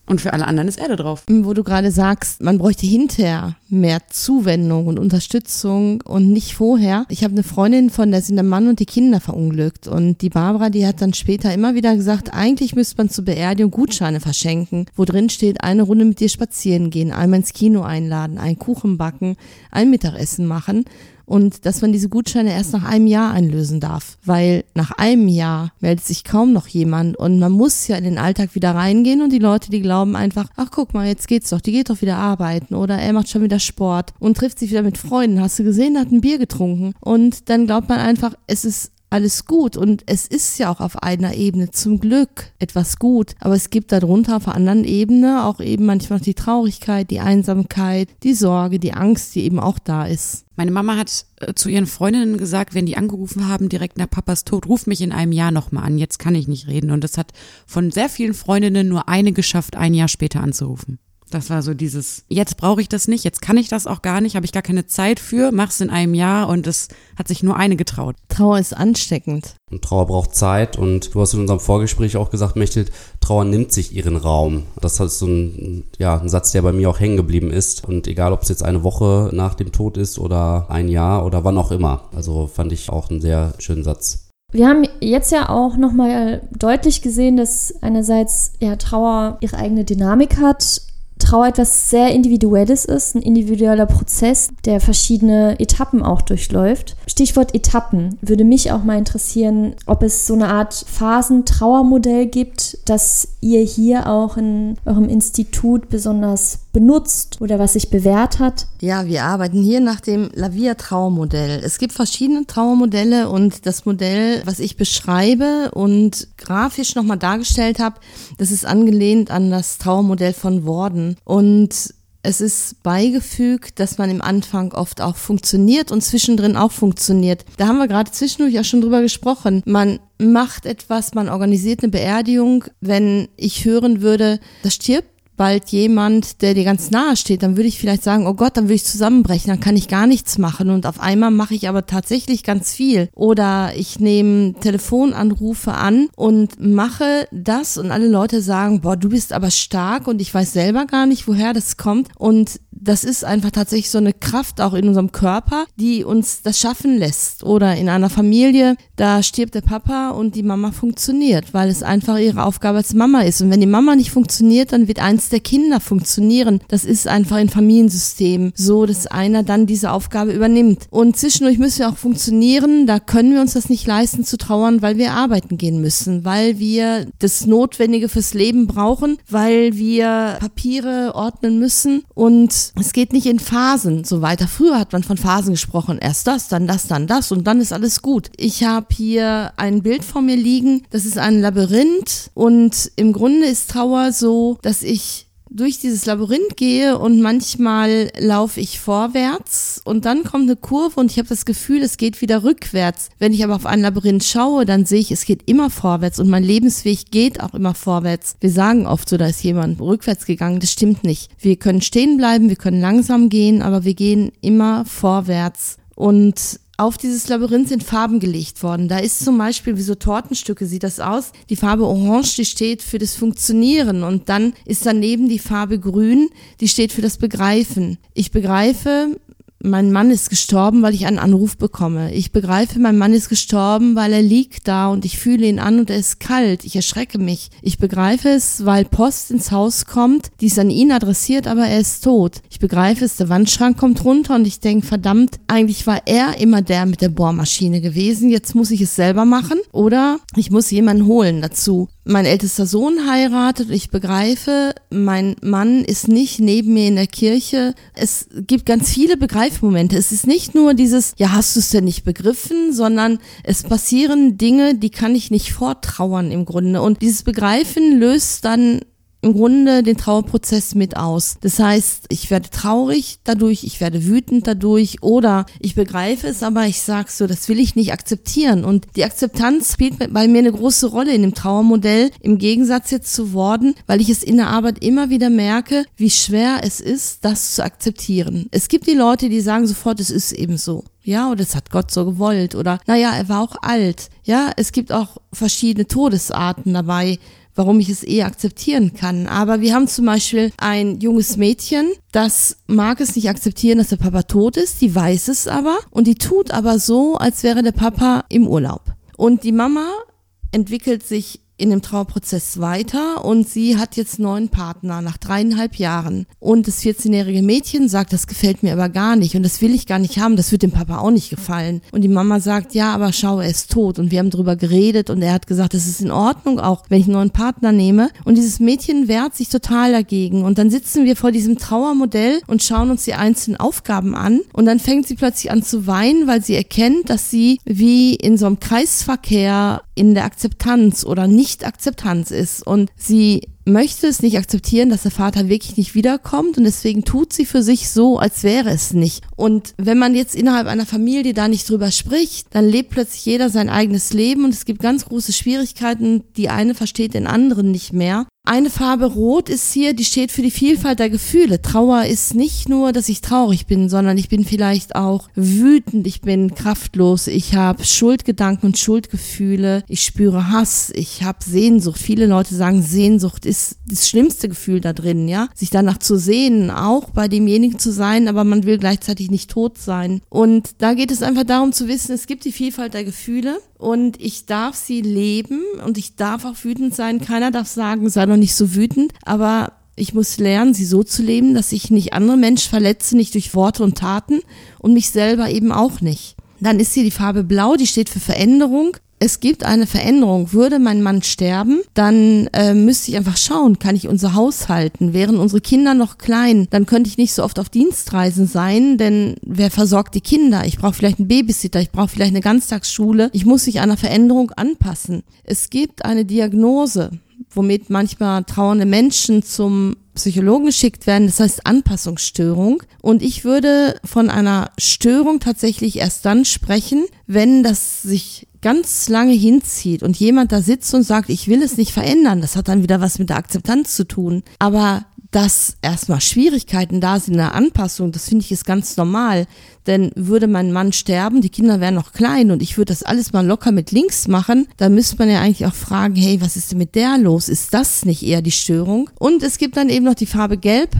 und für alle anderen ist Erde drauf. Wo du gerade sagst, man bräuchte hinterher mehr Zuwendung und Unterstützung und nicht vorher. Ich habe eine Freundin, von der sind der Mann und die Kinder verunglückt. Und die Barbara, die hat dann später immer wieder gesagt, eigentlich müsste man zur Beerdigung Gutscheine verschenken, wo drin steht, eine Runde mit dir spazieren gehen, einmal ins Kino einladen, einen Kuchen backen, ein Mittagessen machen und dass man diese Gutscheine erst nach einem Jahr einlösen darf, weil nach einem Jahr meldet sich kaum noch jemand. Und man muss ja in den Alltag wieder reingehen. Und die Leute, die glauben einfach, ach guck mal, jetzt geht's doch, die geht doch wieder arbeiten. Oder er macht schon wieder Sport und trifft sich wieder mit Freunden, hast du gesehen, hat ein Bier getrunken. Und dann glaubt man einfach, es ist alles gut und es ist ja auch auf einer Ebene zum Glück etwas gut, aber es gibt darunter auf einer anderen Ebene auch eben manchmal die Traurigkeit, die Einsamkeit, die Sorge, die Angst, die eben auch da ist. Meine Mama hat äh, zu ihren Freundinnen gesagt, wenn die angerufen haben, direkt nach Papas Tod, ruf mich in einem Jahr nochmal an, jetzt kann ich nicht reden. Und das hat von sehr vielen Freundinnen nur eine geschafft, ein Jahr später anzurufen. Das war so dieses, jetzt brauche ich das nicht, jetzt kann ich das auch gar nicht, habe ich gar keine Zeit für, mach's in einem Jahr und es hat sich nur eine getraut. Trauer ist ansteckend. Und Trauer braucht Zeit und du hast in unserem Vorgespräch auch gesagt, Mechthild, Trauer nimmt sich ihren Raum. Das ist so ein, ja, ein Satz, der bei mir auch hängen geblieben ist. Und egal, ob es jetzt eine Woche nach dem Tod ist oder ein Jahr oder wann auch immer. Also fand ich auch einen sehr schönen Satz. Wir haben jetzt ja auch nochmal deutlich gesehen, dass einerseits ja Trauer ihre eigene Dynamik hat, Trauer etwas sehr Individuelles ist, ein individueller Prozess, der verschiedene Etappen auch durchläuft. Stichwort Etappen würde mich auch mal interessieren, ob es so eine Art Phasen-Trauermodell gibt, das ihr hier auch in eurem Institut besonders benutzt oder was sich bewährt hat. Ja, wir arbeiten hier nach dem Lavia Trauermodell. Es gibt verschiedene Trauermodelle und das Modell, was ich beschreibe und grafisch nochmal dargestellt habe, das ist angelehnt an das Trauermodell von Worden. Und es ist beigefügt, dass man im Anfang oft auch funktioniert und zwischendrin auch funktioniert. Da haben wir gerade zwischendurch auch schon drüber gesprochen. Man macht etwas, man organisiert eine Beerdigung. Wenn ich hören würde, das stirbt bald jemand, der dir ganz nahe steht, dann würde ich vielleicht sagen, oh Gott, dann würde ich zusammenbrechen, dann kann ich gar nichts machen und auf einmal mache ich aber tatsächlich ganz viel. Oder ich nehme Telefonanrufe an und mache das und alle Leute sagen, boah, du bist aber stark und ich weiß selber gar nicht, woher das kommt und das ist einfach tatsächlich so eine Kraft auch in unserem Körper, die uns das schaffen lässt. Oder in einer Familie, da stirbt der Papa und die Mama funktioniert, weil es einfach ihre Aufgabe als Mama ist. Und wenn die Mama nicht funktioniert, dann wird eins Der Kinder funktionieren. Das ist einfach ein Familiensystem so, dass einer dann diese Aufgabe übernimmt. Und zwischendurch müssen wir auch funktionieren. Da können wir uns das nicht leisten zu trauern, weil wir arbeiten gehen müssen, weil wir das Notwendige fürs Leben brauchen, weil wir Papiere ordnen müssen. Und es geht nicht in Phasen so weiter. Früher hat man von Phasen gesprochen. Erst das, dann das, dann das und dann ist alles gut. Ich habe hier ein Bild vor mir liegen. Das ist ein Labyrinth und im Grunde ist Trauer so, dass ich durch dieses Labyrinth gehe und manchmal laufe ich vorwärts und dann kommt eine Kurve und ich habe das Gefühl, es geht wieder rückwärts. Wenn ich aber auf ein Labyrinth schaue, dann sehe ich, es geht immer vorwärts und mein Lebensweg geht auch immer vorwärts. Wir sagen oft so, da ist jemand rückwärts gegangen, das stimmt nicht. Wir können stehen bleiben, wir können langsam gehen, aber wir gehen immer vorwärts und auf dieses Labyrinth sind Farben gelegt worden. Da ist zum Beispiel, wie so Tortenstücke sieht das aus, die Farbe Orange, die steht für das Funktionieren und dann ist daneben die Farbe Grün, die steht für das Begreifen. Ich begreife, mein Mann ist gestorben, weil ich einen Anruf bekomme. Ich begreife, mein Mann ist gestorben, weil er liegt da und ich fühle ihn an und er ist kalt. Ich erschrecke mich. Ich begreife es, weil Post ins Haus kommt, die ist an ihn adressiert, aber er ist tot. Ich begreife es, der Wandschrank kommt runter und ich denke, verdammt, eigentlich war er immer der mit der Bohrmaschine gewesen. Jetzt muss ich es selber machen oder ich muss jemanden holen dazu mein ältester Sohn heiratet ich begreife, mein Mann ist nicht neben mir in der Kirche. Es gibt ganz viele Begreifmomente. Es ist nicht nur dieses, ja, hast du es denn nicht begriffen, sondern es passieren Dinge, die kann ich nicht vortrauern im Grunde. Und dieses Begreifen löst dann im Grunde den Trauerprozess mit aus. Das heißt, ich werde traurig dadurch, ich werde wütend dadurch oder ich begreife es, aber ich sage so, das will ich nicht akzeptieren. Und die Akzeptanz spielt bei mir eine große Rolle in dem Trauermodell, im Gegensatz jetzt zu Worten, weil ich es in der Arbeit immer wieder merke, wie schwer es ist, das zu akzeptieren. Es gibt die Leute, die sagen sofort, es ist eben so. Ja, oder es hat Gott so gewollt. Oder, naja, er war auch alt. Ja, es gibt auch verschiedene Todesarten dabei warum ich es eher akzeptieren kann. Aber wir haben zum Beispiel ein junges Mädchen, das mag es nicht akzeptieren, dass der Papa tot ist, die weiß es aber und die tut aber so, als wäre der Papa im Urlaub. Und die Mama entwickelt sich in dem Trauerprozess weiter und sie hat jetzt neuen Partner nach dreieinhalb Jahren. Und das 14-jährige Mädchen sagt, das gefällt mir aber gar nicht und das will ich gar nicht haben, das wird dem Papa auch nicht gefallen. Und die Mama sagt, ja, aber schau, er ist tot und wir haben drüber geredet und er hat gesagt, es ist in Ordnung auch, wenn ich einen neuen Partner nehme. Und dieses Mädchen wehrt sich total dagegen und dann sitzen wir vor diesem Trauermodell und schauen uns die einzelnen Aufgaben an und dann fängt sie plötzlich an zu weinen, weil sie erkennt, dass sie wie in so einem Kreisverkehr in der Akzeptanz oder Nicht-Akzeptanz ist. Und sie möchte es nicht akzeptieren, dass der Vater wirklich nicht wiederkommt und deswegen tut sie für sich so, als wäre es nicht. Und wenn man jetzt innerhalb einer Familie da nicht drüber spricht, dann lebt plötzlich jeder sein eigenes Leben und es gibt ganz große Schwierigkeiten. Die eine versteht den anderen nicht mehr. Eine Farbe Rot ist hier, die steht für die Vielfalt der Gefühle. Trauer ist nicht nur, dass ich traurig bin, sondern ich bin vielleicht auch wütend, ich bin kraftlos, ich habe Schuldgedanken und Schuldgefühle, ich spüre Hass, ich habe Sehnsucht. Viele Leute sagen, Sehnsucht ist das schlimmste Gefühl da drin, ja. Sich danach zu sehen, auch bei demjenigen zu sein, aber man will gleichzeitig nicht tot sein. Und da geht es einfach darum zu wissen, es gibt die Vielfalt der Gefühle und ich darf sie leben und ich darf auch wütend sein. Keiner darf sagen, sei doch nicht so wütend, aber ich muss lernen, sie so zu leben, dass ich nicht andere Menschen verletze, nicht durch Worte und Taten und mich selber eben auch nicht. Dann ist hier die Farbe Blau, die steht für Veränderung es gibt eine Veränderung. Würde mein Mann sterben, dann äh, müsste ich einfach schauen, kann ich unser Haus halten? Wären unsere Kinder noch klein, dann könnte ich nicht so oft auf Dienstreisen sein, denn wer versorgt die Kinder? Ich brauche vielleicht einen Babysitter, ich brauche vielleicht eine Ganztagsschule. Ich muss mich einer Veränderung anpassen. Es gibt eine Diagnose, womit manchmal trauernde Menschen zum Psychologen geschickt werden, das heißt Anpassungsstörung. Und ich würde von einer Störung tatsächlich erst dann sprechen, wenn das sich ganz lange hinzieht und jemand da sitzt und sagt, ich will es nicht verändern, das hat dann wieder was mit der Akzeptanz zu tun. Aber dass erstmal Schwierigkeiten da sind in der Anpassung, das finde ich ist ganz normal. Denn würde mein Mann sterben, die Kinder wären noch klein und ich würde das alles mal locker mit links machen, dann müsste man ja eigentlich auch fragen, hey, was ist denn mit der los? Ist das nicht eher die Störung? Und es gibt dann eben noch die Farbe Gelb.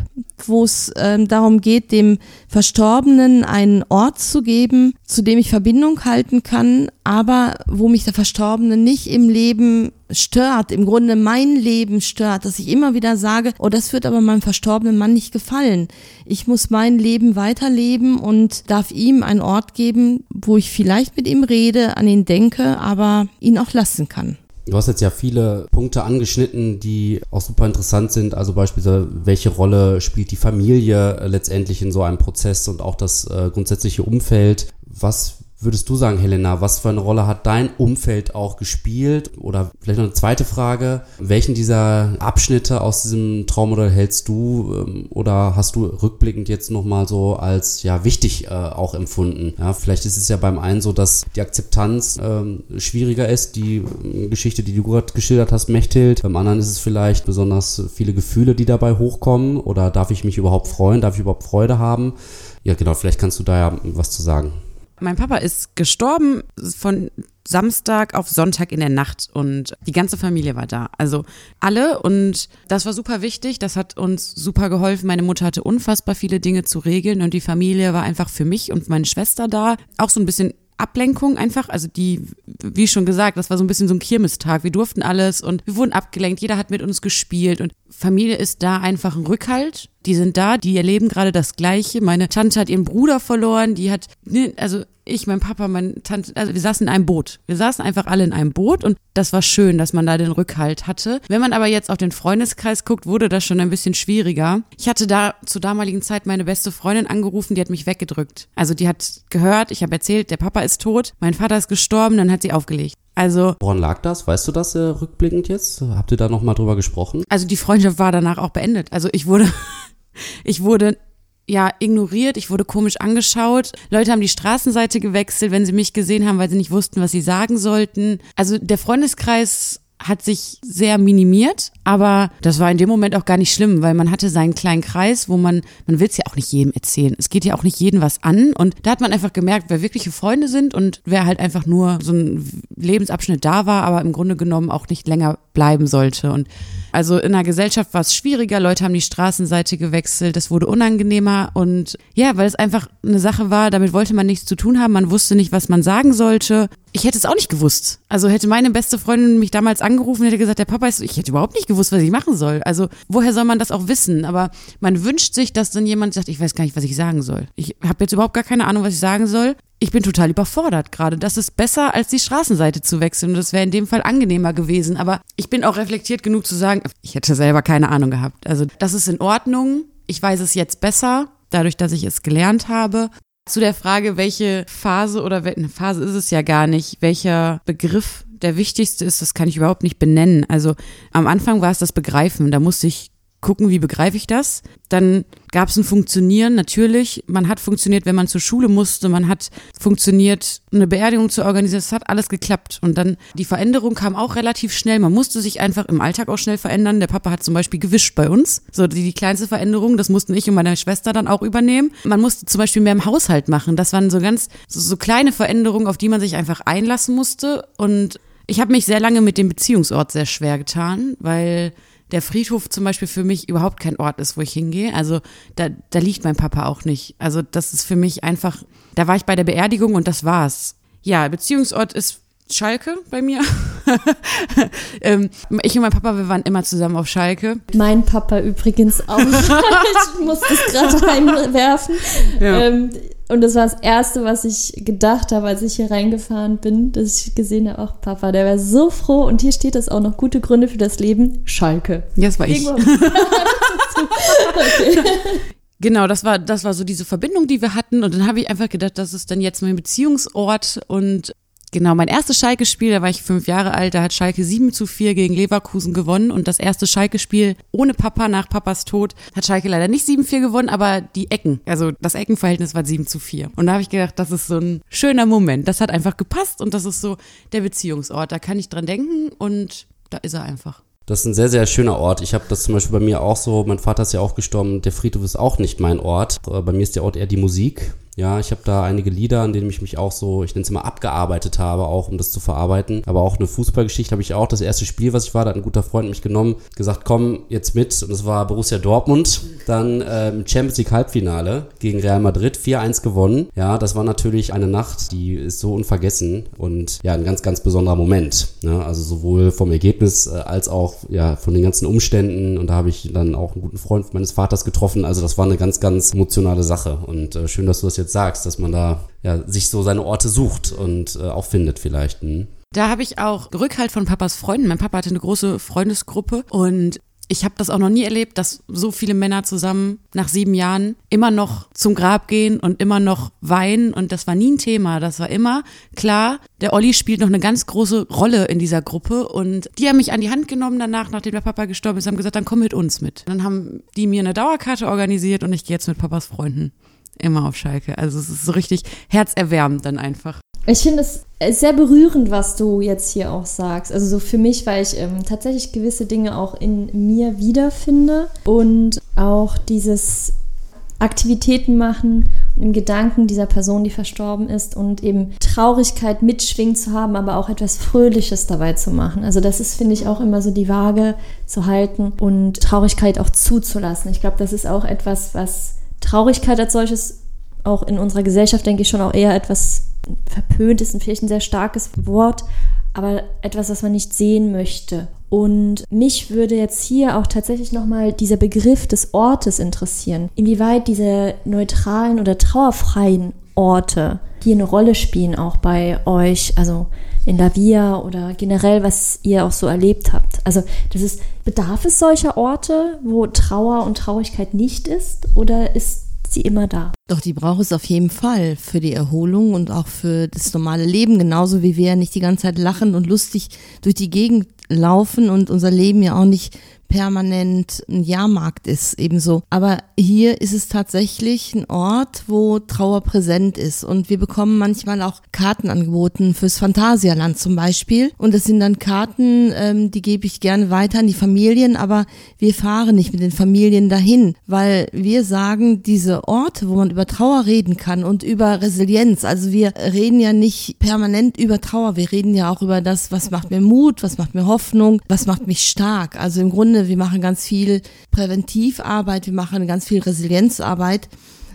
Wo es ähm, darum geht, dem Verstorbenen einen Ort zu geben, zu dem ich Verbindung halten kann, aber wo mich der Verstorbene nicht im Leben stört, im Grunde mein Leben stört, dass ich immer wieder sage, oh, das wird aber meinem verstorbenen Mann nicht gefallen. Ich muss mein Leben weiterleben und darf ihm einen Ort geben, wo ich vielleicht mit ihm rede, an ihn denke, aber ihn auch lassen kann. Du hast jetzt ja viele Punkte angeschnitten, die auch super interessant sind. Also beispielsweise, welche Rolle spielt die Familie letztendlich in so einem Prozess und auch das äh, grundsätzliche Umfeld. Was würdest du sagen, Helena, was für eine Rolle hat dein Umfeld auch gespielt? Oder vielleicht noch eine zweite Frage. Welchen dieser Abschnitte aus diesem Traummodell hältst du ähm, oder hast du rückblickend jetzt nochmal so als ja wichtig äh, auch empfunden? Ja, vielleicht ist es ja beim einen so, dass die Akzeptanz ähm, schwieriger ist, die äh, Geschichte, die du gerade geschildert hast, Mechthild. Beim anderen ist es vielleicht besonders viele Gefühle, die dabei hochkommen oder darf ich mich überhaupt freuen? Darf ich überhaupt Freude haben? Ja, genau, vielleicht kannst du da ja was zu sagen. Mein Papa ist gestorben von Samstag auf Sonntag in der Nacht und die ganze Familie war da. Also alle und das war super wichtig. Das hat uns super geholfen. Meine Mutter hatte unfassbar viele Dinge zu regeln und die Familie war einfach für mich und meine Schwester da. Auch so ein bisschen Ablenkung einfach. Also die, wie schon gesagt, das war so ein bisschen so ein Kirmestag. Wir durften alles und wir wurden abgelenkt. Jeder hat mit uns gespielt und Familie ist da einfach ein Rückhalt. Die sind da, die erleben gerade das Gleiche. Meine Tante hat ihren Bruder verloren. Die hat, ne, also ich, mein Papa, meine Tante, also wir saßen in einem Boot. Wir saßen einfach alle in einem Boot und das war schön, dass man da den Rückhalt hatte. Wenn man aber jetzt auf den Freundeskreis guckt, wurde das schon ein bisschen schwieriger. Ich hatte da zur damaligen Zeit meine beste Freundin angerufen, die hat mich weggedrückt. Also die hat gehört, ich habe erzählt, der Papa ist tot, mein Vater ist gestorben, dann hat sie aufgelegt. Also. Woran lag das? Weißt du das äh, rückblickend jetzt? Habt ihr da nochmal drüber gesprochen? Also die Freundschaft war danach auch beendet. Also ich wurde, ich wurde ja ignoriert, ich wurde komisch angeschaut. Leute haben die Straßenseite gewechselt, wenn sie mich gesehen haben, weil sie nicht wussten, was sie sagen sollten. Also der Freundeskreis hat sich sehr minimiert, aber das war in dem Moment auch gar nicht schlimm, weil man hatte seinen kleinen Kreis, wo man, man will es ja auch nicht jedem erzählen. Es geht ja auch nicht jedem was an und da hat man einfach gemerkt, wer wirkliche Freunde sind und wer halt einfach nur so ein Lebensabschnitt da war, aber im Grunde genommen auch nicht länger bleiben sollte und also in der Gesellschaft war es schwieriger, Leute haben die Straßenseite gewechselt, es wurde unangenehmer und ja, weil es einfach eine Sache war, damit wollte man nichts zu tun haben, man wusste nicht, was man sagen sollte. Ich hätte es auch nicht gewusst. Also hätte meine beste Freundin mich damals angerufen, hätte gesagt, der Papa ist, ich hätte überhaupt nicht gewusst, was ich machen soll. Also woher soll man das auch wissen? Aber man wünscht sich, dass dann jemand sagt, ich weiß gar nicht, was ich sagen soll. Ich habe jetzt überhaupt gar keine Ahnung, was ich sagen soll ich bin total überfordert gerade. Das ist besser, als die Straßenseite zu wechseln. Und das wäre in dem Fall angenehmer gewesen. Aber ich bin auch reflektiert genug zu sagen, ich hätte selber keine Ahnung gehabt. Also das ist in Ordnung. Ich weiß es jetzt besser, dadurch, dass ich es gelernt habe. Zu der Frage, welche Phase oder welche Phase ist es ja gar nicht, welcher Begriff der wichtigste ist, das kann ich überhaupt nicht benennen. Also am Anfang war es das Begreifen. Da musste ich gucken, wie begreife ich das. Dann gab es ein Funktionieren, natürlich. Man hat funktioniert, wenn man zur Schule musste. Man hat funktioniert, eine Beerdigung zu organisieren. Es hat alles geklappt. Und dann die Veränderung kam auch relativ schnell. Man musste sich einfach im Alltag auch schnell verändern. Der Papa hat zum Beispiel gewischt bei uns. So die, die kleinste Veränderung, das mussten ich und meine Schwester dann auch übernehmen. Man musste zum Beispiel mehr im Haushalt machen. Das waren so ganz, so, so kleine Veränderungen, auf die man sich einfach einlassen musste. Und ich habe mich sehr lange mit dem Beziehungsort sehr schwer getan, weil der Friedhof zum Beispiel für mich überhaupt kein Ort ist, wo ich hingehe. Also da, da liegt mein Papa auch nicht. Also das ist für mich einfach, da war ich bei der Beerdigung und das war's. Ja, Beziehungsort ist Schalke bei mir. ähm, ich und mein Papa, wir waren immer zusammen auf Schalke. Mein Papa übrigens auch. ich muss das gerade einwerfen. Ja. Ähm, und das war das Erste, was ich gedacht habe, als ich hier reingefahren bin, dass ich gesehen habe, auch Papa, der wäre so froh. Und hier steht das auch noch, gute Gründe für das Leben, Schalke. Ja, das war ich. okay. Genau, das war, das war so diese Verbindung, die wir hatten. Und dann habe ich einfach gedacht, das ist dann jetzt mein Beziehungsort. Und Genau, mein erstes Schalke-Spiel, da war ich fünf Jahre alt, da hat Schalke 7 zu 4 gegen Leverkusen gewonnen und das erste Schalke-Spiel ohne Papa nach Papas Tod hat Schalke leider nicht 7-4 gewonnen, aber die Ecken, also das Eckenverhältnis war 7 zu 4. Und da habe ich gedacht, das ist so ein schöner Moment, das hat einfach gepasst und das ist so der Beziehungsort, da kann ich dran denken und da ist er einfach. Das ist ein sehr, sehr schöner Ort. Ich habe das zum Beispiel bei mir auch so, mein Vater ist ja auch gestorben, der Friedhof ist auch nicht mein Ort. Bei mir ist der Ort eher die Musik Ja, ich habe da einige Lieder, an denen ich mich auch so, ich nenne es mal abgearbeitet habe, auch um das zu verarbeiten. Aber auch eine Fußballgeschichte habe ich auch. Das erste Spiel, was ich war, da hat ein guter Freund mich genommen, gesagt, komm jetzt mit. Und es war Borussia Dortmund. Dann ähm, Champions League Halbfinale gegen Real Madrid, 4-1 gewonnen. Ja, das war natürlich eine Nacht, die ist so unvergessen und ja, ein ganz, ganz besonderer Moment. Ne? Also sowohl vom Ergebnis äh, als auch ja von den ganzen Umständen. Und da habe ich dann auch einen guten Freund meines Vaters getroffen. Also das war eine ganz, ganz emotionale Sache. Und äh, schön, dass du das jetzt sagst, dass man da ja sich so seine Orte sucht und äh, auch findet vielleicht. Hm? Da habe ich auch Rückhalt von Papas Freunden. Mein Papa hatte eine große Freundesgruppe und ich habe das auch noch nie erlebt, dass so viele Männer zusammen nach sieben Jahren immer noch zum Grab gehen und immer noch weinen. Und das war nie ein Thema. Das war immer klar, der Olli spielt noch eine ganz große Rolle in dieser Gruppe. Und die haben mich an die Hand genommen danach, nachdem der Papa gestorben ist, haben gesagt, dann komm mit uns mit. Dann haben die mir eine Dauerkarte organisiert und ich gehe jetzt mit Papas Freunden immer auf Schalke. Also es ist so richtig herzerwärmend dann einfach. Ich finde es sehr berührend, was du jetzt hier auch sagst. Also so für mich, weil ich ähm, tatsächlich gewisse Dinge auch in mir wiederfinde und auch dieses Aktivitäten machen und im Gedanken dieser Person, die verstorben ist und eben Traurigkeit mitschwingen zu haben, aber auch etwas Fröhliches dabei zu machen. Also das ist, finde ich, auch immer so die Waage zu halten und Traurigkeit auch zuzulassen. Ich glaube, das ist auch etwas, was Traurigkeit als solches auch in unserer Gesellschaft, denke ich, schon auch eher etwas verpönt ist, vielleicht ein sehr starkes Wort, aber etwas, was man nicht sehen möchte. Und mich würde jetzt hier auch tatsächlich nochmal dieser Begriff des Ortes interessieren. Inwieweit diese neutralen oder trauerfreien Orte hier eine Rolle spielen, auch bei euch, also in La Via oder generell, was ihr auch so erlebt habt. Also, das ist, bedarf es solcher Orte, wo Trauer und Traurigkeit nicht ist? Oder ist sie immer da. Doch die braucht es auf jeden Fall für die Erholung und auch für das normale Leben, genauso wie wir ja nicht die ganze Zeit lachend und lustig durch die Gegend laufen und unser Leben ja auch nicht permanent ein Jahrmarkt ist, ebenso. Aber hier ist es tatsächlich ein Ort, wo Trauer präsent ist. Und wir bekommen manchmal auch Karten angeboten fürs Phantasialand zum Beispiel. Und das sind dann Karten, ähm, die gebe ich gerne weiter an die Familien, aber wir fahren nicht mit den Familien dahin, weil wir sagen, diese Orte, wo man über Trauer reden kann und über Resilienz, also wir reden ja nicht permanent über Trauer, wir reden ja auch über das, was macht mir Mut, was macht mir Hoffnung, was macht mich stark. Also im Grunde Sinne. Wir machen ganz viel Präventivarbeit, wir machen ganz viel Resilienzarbeit.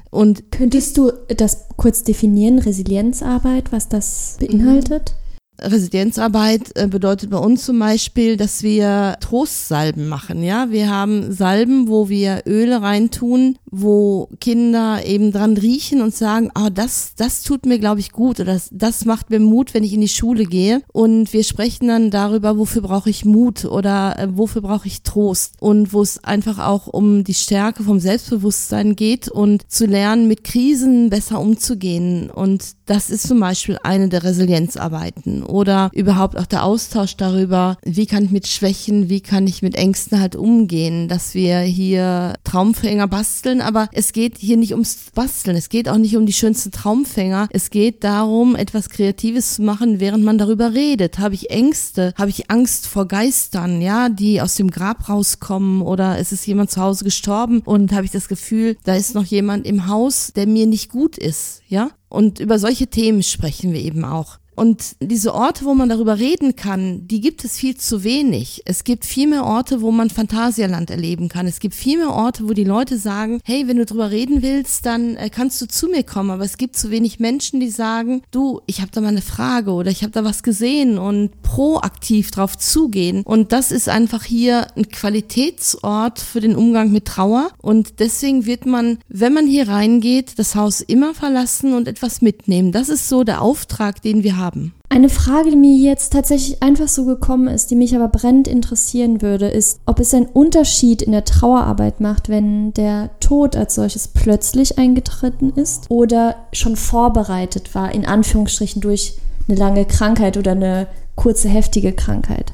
Und könntest du das kurz definieren, Resilienzarbeit, was das beinhaltet? Residenzarbeit äh, bedeutet bei uns zum Beispiel, dass wir Trostsalben machen. Ja, wir haben Salben, wo wir Öle reintun, wo Kinder eben dran riechen und sagen, ah, oh, das, das tut mir, glaube ich, gut oder das, das macht mir Mut, wenn ich in die Schule gehe. Und wir sprechen dann darüber, wofür brauche ich Mut oder äh, wofür brauche ich Trost und wo es einfach auch um die Stärke vom Selbstbewusstsein geht und zu lernen, mit Krisen besser umzugehen. Und das ist zum Beispiel eine der Resilienzarbeiten oder überhaupt auch der Austausch darüber, wie kann ich mit Schwächen, wie kann ich mit Ängsten halt umgehen, dass wir hier Traumfänger basteln, aber es geht hier nicht ums Basteln, es geht auch nicht um die schönsten Traumfänger, es geht darum, etwas Kreatives zu machen, während man darüber redet. Habe ich Ängste, habe ich Angst vor Geistern, ja, die aus dem Grab rauskommen oder es ist jemand zu Hause gestorben und habe ich das Gefühl, da ist noch jemand im Haus, der mir nicht gut ist, ja? Und über solche Themen sprechen wir eben auch. Und diese Orte, wo man darüber reden kann, die gibt es viel zu wenig. Es gibt viel mehr Orte, wo man Phantasialand erleben kann. Es gibt viel mehr Orte, wo die Leute sagen, hey, wenn du darüber reden willst, dann äh, kannst du zu mir kommen. Aber es gibt zu wenig Menschen, die sagen, du, ich habe da mal eine Frage oder ich habe da was gesehen und proaktiv drauf zugehen. Und das ist einfach hier ein Qualitätsort für den Umgang mit Trauer. Und deswegen wird man, wenn man hier reingeht, das Haus immer verlassen und etwas mitnehmen. Das ist so der Auftrag, den wir haben haben. Eine Frage, die mir jetzt tatsächlich einfach so gekommen ist, die mich aber brennend interessieren würde, ist, ob es einen Unterschied in der Trauerarbeit macht, wenn der Tod als solches plötzlich eingetreten ist oder schon vorbereitet war, in Anführungsstrichen durch eine lange Krankheit oder eine kurze, heftige Krankheit.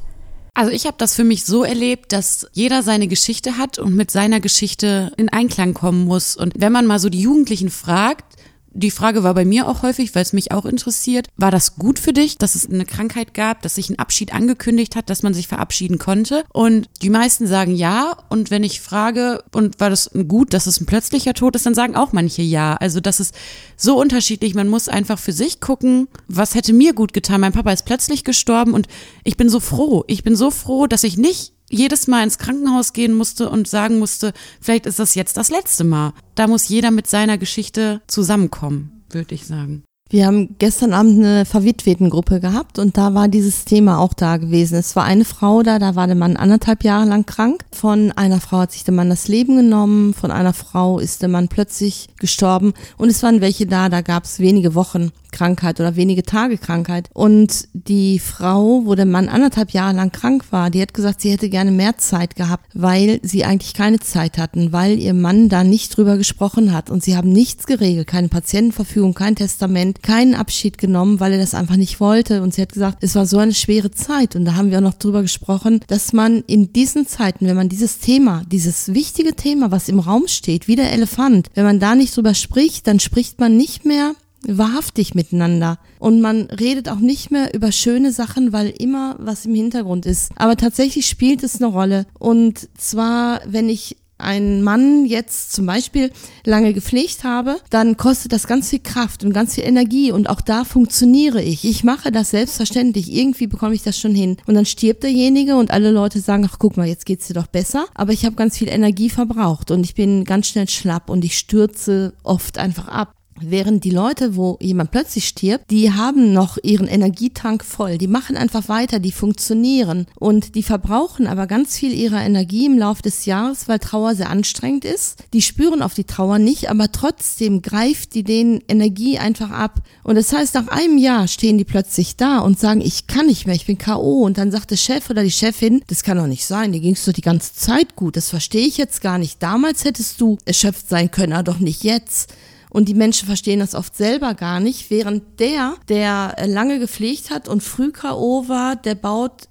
Also ich habe das für mich so erlebt, dass jeder seine Geschichte hat und mit seiner Geschichte in Einklang kommen muss. Und wenn man mal so die Jugendlichen fragt, die Frage war bei mir auch häufig, weil es mich auch interessiert, war das gut für dich, dass es eine Krankheit gab, dass sich ein Abschied angekündigt hat, dass man sich verabschieden konnte? Und die meisten sagen ja. Und wenn ich frage, und war das gut, dass es ein plötzlicher Tod ist, dann sagen auch manche ja. Also das ist so unterschiedlich. Man muss einfach für sich gucken, was hätte mir gut getan. Mein Papa ist plötzlich gestorben und ich bin so froh. Ich bin so froh, dass ich nicht jedes Mal ins Krankenhaus gehen musste und sagen musste, vielleicht ist das jetzt das letzte Mal. Da muss jeder mit seiner Geschichte zusammenkommen, würde ich sagen. Wir haben gestern Abend eine Verwitwetengruppe gehabt und da war dieses Thema auch da gewesen. Es war eine Frau da, da war der Mann anderthalb Jahre lang krank. Von einer Frau hat sich der Mann das Leben genommen, von einer Frau ist der Mann plötzlich gestorben und es waren welche da, da gab es wenige Wochen. Krankheit oder wenige Tage Krankheit. Und die Frau, wo der Mann anderthalb Jahre lang krank war, die hat gesagt, sie hätte gerne mehr Zeit gehabt, weil sie eigentlich keine Zeit hatten, weil ihr Mann da nicht drüber gesprochen hat. Und sie haben nichts geregelt, keine Patientenverfügung, kein Testament, keinen Abschied genommen, weil er das einfach nicht wollte. Und sie hat gesagt, es war so eine schwere Zeit. Und da haben wir auch noch drüber gesprochen, dass man in diesen Zeiten, wenn man dieses Thema, dieses wichtige Thema, was im Raum steht, wie der Elefant, wenn man da nicht drüber spricht, dann spricht man nicht mehr wahrhaftig miteinander. Und man redet auch nicht mehr über schöne Sachen, weil immer was im Hintergrund ist. Aber tatsächlich spielt es eine Rolle. Und zwar, wenn ich einen Mann jetzt zum Beispiel lange gepflegt habe, dann kostet das ganz viel Kraft und ganz viel Energie und auch da funktioniere ich. Ich mache das selbstverständlich. Irgendwie bekomme ich das schon hin. Und dann stirbt derjenige und alle Leute sagen, ach guck mal, jetzt geht's dir doch besser. Aber ich habe ganz viel Energie verbraucht und ich bin ganz schnell schlapp und ich stürze oft einfach ab. Während die Leute, wo jemand plötzlich stirbt, die haben noch ihren Energietank voll. Die machen einfach weiter, die funktionieren. Und die verbrauchen aber ganz viel ihrer Energie im Laufe des Jahres, weil Trauer sehr anstrengend ist. Die spüren auf die Trauer nicht, aber trotzdem greift die denen Energie einfach ab. Und das heißt, nach einem Jahr stehen die plötzlich da und sagen, ich kann nicht mehr, ich bin K.O. Und dann sagt der Chef oder die Chefin, das kann doch nicht sein, dir ging's doch die ganze Zeit gut. Das verstehe ich jetzt gar nicht. Damals hättest du erschöpft sein können, aber doch nicht jetzt. Und die Menschen verstehen das oft selber gar nicht, während der, der lange gepflegt hat und früh K.O. war, der baut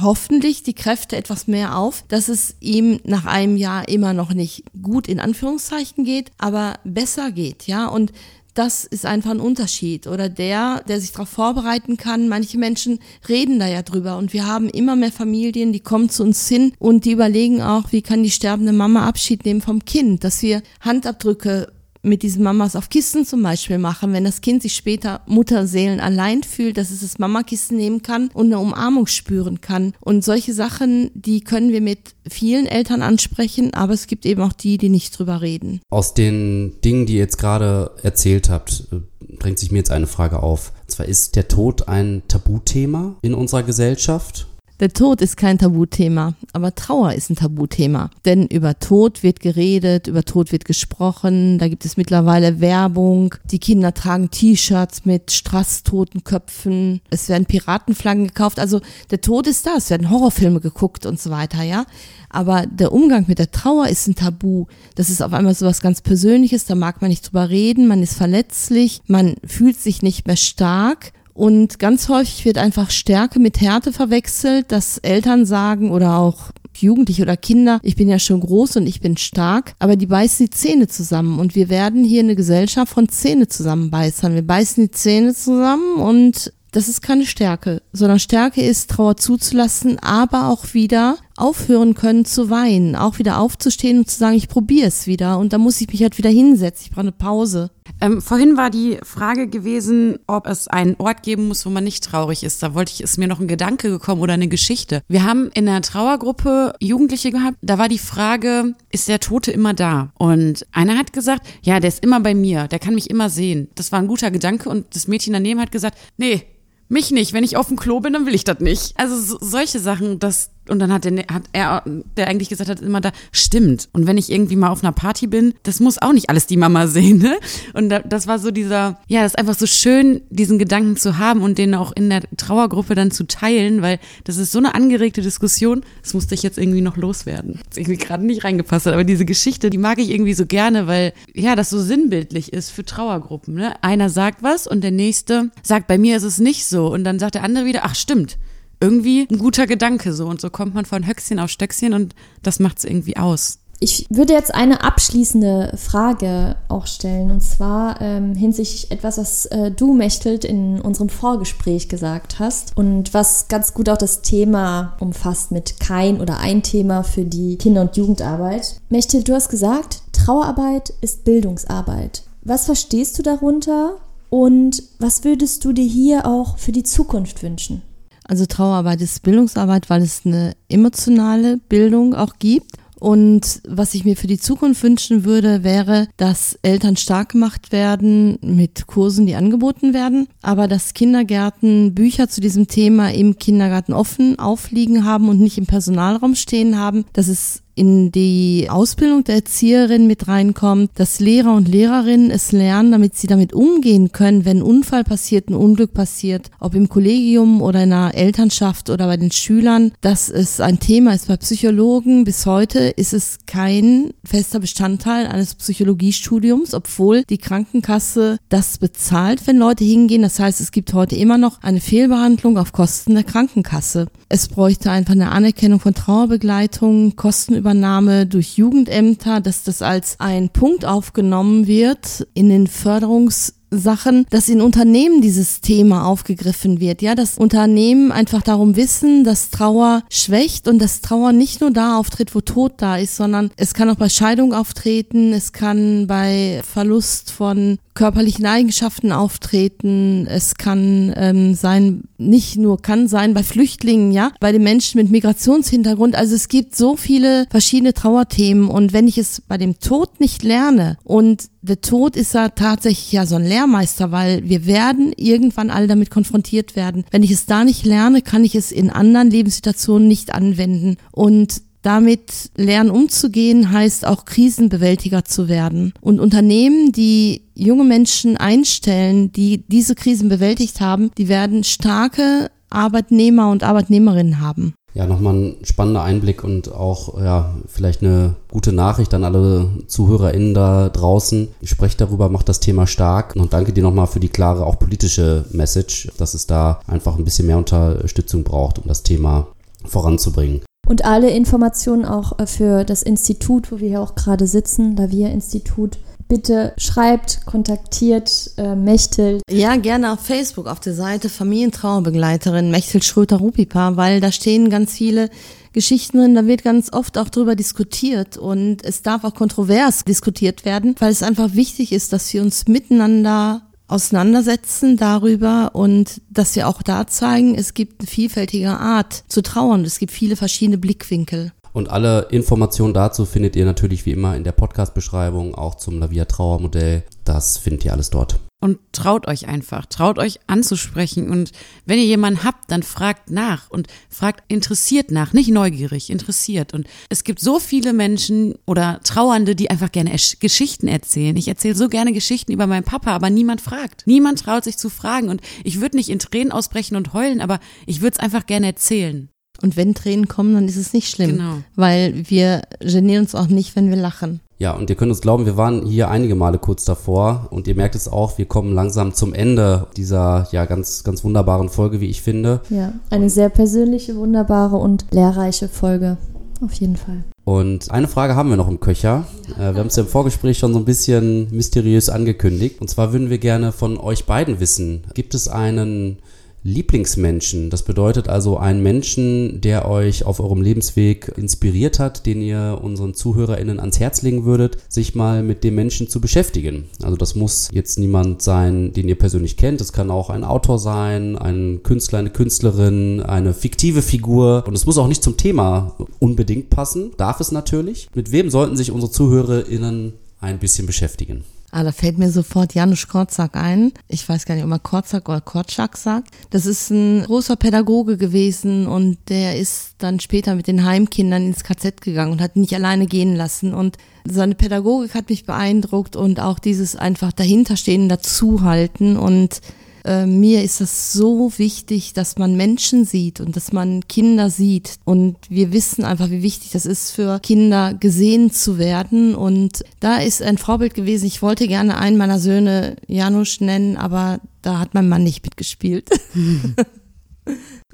hoffentlich die Kräfte etwas mehr auf, dass es ihm nach einem Jahr immer noch nicht gut in Anführungszeichen geht, aber besser geht, ja. Und das ist einfach ein Unterschied. Oder der, der sich darauf vorbereiten kann. Manche Menschen reden da ja drüber. Und wir haben immer mehr Familien, die kommen zu uns hin und die überlegen auch, wie kann die sterbende Mama Abschied nehmen vom Kind, dass wir Handabdrücke mit diesen Mamas auf Kisten zum Beispiel machen, wenn das Kind sich später Mutterseelen allein fühlt, dass es das Mamakissen nehmen kann und eine Umarmung spüren kann. Und solche Sachen, die können wir mit vielen Eltern ansprechen, aber es gibt eben auch die, die nicht drüber reden. Aus den Dingen, die ihr jetzt gerade erzählt habt, äh, drängt sich mir jetzt eine Frage auf. Und zwar ist der Tod ein Tabuthema in unserer Gesellschaft? Der Tod ist kein Tabuthema, aber Trauer ist ein Tabuthema. Denn über Tod wird geredet, über Tod wird gesprochen, da gibt es mittlerweile Werbung, die Kinder tragen T-Shirts mit Straßtotenköpfen, es werden Piratenflaggen gekauft, also der Tod ist da, es werden Horrorfilme geguckt und so weiter, ja. Aber der Umgang mit der Trauer ist ein Tabu. Das ist auf einmal so was ganz Persönliches, da mag man nicht drüber reden, man ist verletzlich, man fühlt sich nicht mehr stark und ganz häufig wird einfach Stärke mit Härte verwechselt, dass Eltern sagen oder auch Jugendliche oder Kinder, ich bin ja schon groß und ich bin stark, aber die beißen die Zähne zusammen und wir werden hier eine Gesellschaft von Zähne zusammenbeißern. Wir beißen die Zähne zusammen und das ist keine Stärke, sondern Stärke ist, Trauer zuzulassen, aber auch wieder aufhören können zu weinen, auch wieder aufzustehen und zu sagen, ich probiere es wieder und da muss ich mich halt wieder hinsetzen, ich brauche eine Pause. Ähm, vorhin war die Frage gewesen, ob es einen Ort geben muss, wo man nicht traurig ist. Da wollte ich, ist mir noch ein Gedanke gekommen oder eine Geschichte. Wir haben in der Trauergruppe Jugendliche gehabt, da war die Frage, ist der Tote immer da? Und einer hat gesagt, ja, der ist immer bei mir, der kann mich immer sehen. Das war ein guter Gedanke und das Mädchen daneben hat gesagt, nee, mich nicht. Wenn ich auf dem Klo bin, dann will ich das nicht. Also so, solche Sachen, das und dann hat, der, hat er, der eigentlich gesagt hat, immer da, stimmt. Und wenn ich irgendwie mal auf einer Party bin, das muss auch nicht alles die Mama sehen, ne? Und da, das war so dieser, ja, das ist einfach so schön, diesen Gedanken zu haben und den auch in der Trauergruppe dann zu teilen, weil das ist so eine angeregte Diskussion, das musste ich jetzt irgendwie noch loswerden. Das irgendwie gerade nicht reingepasst aber diese Geschichte, die mag ich irgendwie so gerne, weil, ja, das so sinnbildlich ist für Trauergruppen, ne? Einer sagt was und der nächste sagt, bei mir ist es nicht so. Und dann sagt der andere wieder, ach, stimmt irgendwie ein guter Gedanke so. Und so kommt man von Höchstchen auf Stöckchen und das macht es irgendwie aus. Ich würde jetzt eine abschließende Frage auch stellen, und zwar ähm, hinsichtlich etwas, was äh, du, Mechtelt, in unserem Vorgespräch gesagt hast und was ganz gut auch das Thema umfasst mit kein oder ein Thema für die Kinder- und Jugendarbeit. Mechtelt, du hast gesagt, Trauerarbeit ist Bildungsarbeit. Was verstehst du darunter und was würdest du dir hier auch für die Zukunft wünschen? Also Trauerarbeit ist Bildungsarbeit, weil es eine emotionale Bildung auch gibt. Und was ich mir für die Zukunft wünschen würde, wäre, dass Eltern stark gemacht werden mit Kursen, die angeboten werden, aber dass Kindergärten Bücher zu diesem Thema im Kindergarten offen aufliegen haben und nicht im Personalraum stehen haben, dass es in die Ausbildung der Erzieherin mit reinkommt, dass Lehrer und Lehrerinnen es lernen, damit sie damit umgehen können, wenn ein Unfall passiert, ein Unglück passiert, ob im Kollegium oder in einer Elternschaft oder bei den Schülern, dass es ein Thema ist. Bei Psychologen bis heute ist es kein fester Bestandteil eines Psychologiestudiums, obwohl die Krankenkasse das bezahlt, wenn Leute hingehen. Das heißt, es gibt heute immer noch eine Fehlbehandlung auf Kosten der Krankenkasse. Es bräuchte einfach eine Anerkennung von Trauerbegleitung, Kosten Übernahme durch Jugendämter, dass das als ein Punkt aufgenommen wird in den Förderungs Sachen, dass in Unternehmen dieses Thema aufgegriffen wird, ja, dass Unternehmen einfach darum wissen, dass Trauer schwächt und dass Trauer nicht nur da auftritt, wo Tod da ist, sondern es kann auch bei Scheidung auftreten, es kann bei Verlust von körperlichen Eigenschaften auftreten, es kann ähm, sein, nicht nur kann sein bei Flüchtlingen, ja, bei den Menschen mit Migrationshintergrund, also es gibt so viele verschiedene Trauerthemen und wenn ich es bei dem Tod nicht lerne und der Tod ist ja tatsächlich ja so ein Lehrmeister, weil wir werden irgendwann alle damit konfrontiert werden. Wenn ich es da nicht lerne, kann ich es in anderen Lebenssituationen nicht anwenden. Und damit lernen umzugehen heißt auch Krisenbewältiger zu werden. Und Unternehmen, die junge Menschen einstellen, die diese Krisen bewältigt haben, die werden starke Arbeitnehmer und Arbeitnehmerinnen haben. Ja, nochmal ein spannender Einblick und auch ja, vielleicht eine gute Nachricht an alle ZuhörerInnen da draußen. Ich spreche darüber, macht das Thema stark und danke dir nochmal für die klare, auch politische Message, dass es da einfach ein bisschen mehr Unterstützung braucht, um das Thema voranzubringen. Und alle Informationen auch äh, für das Institut, wo wir hier auch gerade sitzen, Lavia Institut, bitte schreibt, kontaktiert äh, Mechtel. Ja, gerne auf Facebook auf der Seite Familientrauerbegleiterin Mechtel Schröter-Rupipa, weil da stehen ganz viele Geschichten drin, da wird ganz oft auch drüber diskutiert und es darf auch kontrovers diskutiert werden, weil es einfach wichtig ist, dass wir uns miteinander auseinandersetzen darüber und dass wir auch da zeigen, es gibt eine vielfältige Art zu trauern. Es gibt viele verschiedene Blickwinkel. Und alle Informationen dazu findet ihr natürlich wie immer in der Podcast-Beschreibung, auch zum Lavia Trauermodell. Das findet ihr alles dort. Und traut euch einfach, traut euch anzusprechen. Und wenn ihr jemanden habt, dann fragt nach und fragt interessiert nach, nicht neugierig, interessiert. Und es gibt so viele Menschen oder Trauernde, die einfach gerne Geschichten erzählen. Ich erzähle so gerne Geschichten über meinen Papa, aber niemand fragt. Niemand traut sich zu fragen. Und ich würde nicht in Tränen ausbrechen und heulen, aber ich würde es einfach gerne erzählen. Und wenn Tränen kommen, dann ist es nicht schlimm. Genau. Weil wir genieren uns auch nicht, wenn wir lachen. Ja, und ihr könnt uns glauben, wir waren hier einige Male kurz davor und ihr merkt es auch, wir kommen langsam zum Ende dieser ja ganz ganz wunderbaren Folge, wie ich finde. Ja, eine sehr persönliche, wunderbare und lehrreiche Folge auf jeden Fall. Und eine Frage haben wir noch im Köcher. Äh, wir haben es ja im Vorgespräch schon so ein bisschen mysteriös angekündigt. Und zwar würden wir gerne von euch beiden wissen, gibt es einen Lieblingsmenschen. Das bedeutet also einen Menschen, der euch auf eurem Lebensweg inspiriert hat, den ihr unseren ZuhörerInnen ans Herz legen würdet, sich mal mit dem Menschen zu beschäftigen. Also das muss jetzt niemand sein, den ihr persönlich kennt. Das kann auch ein Autor sein, ein Künstler, eine Künstlerin, eine fiktive Figur. Und es muss auch nicht zum Thema unbedingt passen. Darf es natürlich. Mit wem sollten sich unsere ZuhörerInnen ein bisschen beschäftigen? Ah, da fällt mir sofort Janusz Korczak ein. Ich weiß gar nicht, ob man Korczak oder Korczak sagt. Das ist ein großer Pädagoge gewesen und der ist dann später mit den Heimkindern ins KZ gegangen und hat nicht alleine gehen lassen. Und seine Pädagogik hat mich beeindruckt und auch dieses einfach dahinterstehen, dazuhalten und äh, mir ist es so wichtig, dass man Menschen sieht und dass man Kinder sieht. Und wir wissen einfach, wie wichtig das ist für Kinder, gesehen zu werden. Und da ist ein Vorbild gewesen. Ich wollte gerne einen meiner Söhne Janusz nennen, aber da hat mein Mann nicht mitgespielt.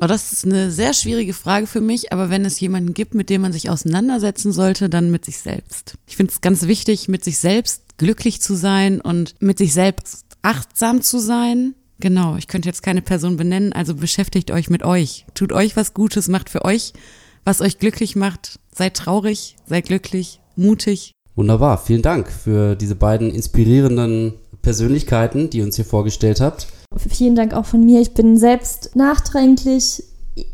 Oh, das ist eine sehr schwierige Frage für mich, aber wenn es jemanden gibt, mit dem man sich auseinandersetzen sollte, dann mit sich selbst. Ich finde es ganz wichtig, mit sich selbst glücklich zu sein und mit sich selbst achtsam zu sein. Genau, ich könnte jetzt keine Person benennen, also beschäftigt euch mit euch. Tut euch was Gutes, macht für euch, was euch glücklich macht. Seid traurig, seid glücklich, mutig. Wunderbar, vielen Dank für diese beiden inspirierenden Persönlichkeiten, die ihr uns hier vorgestellt habt. Vielen Dank auch von mir. Ich bin selbst nachdränglich,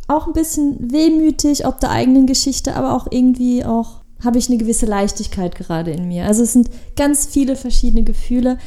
auch ein bisschen wehmütig ob der eigenen Geschichte, aber auch irgendwie auch habe ich eine gewisse Leichtigkeit gerade in mir. Also es sind ganz viele verschiedene Gefühle,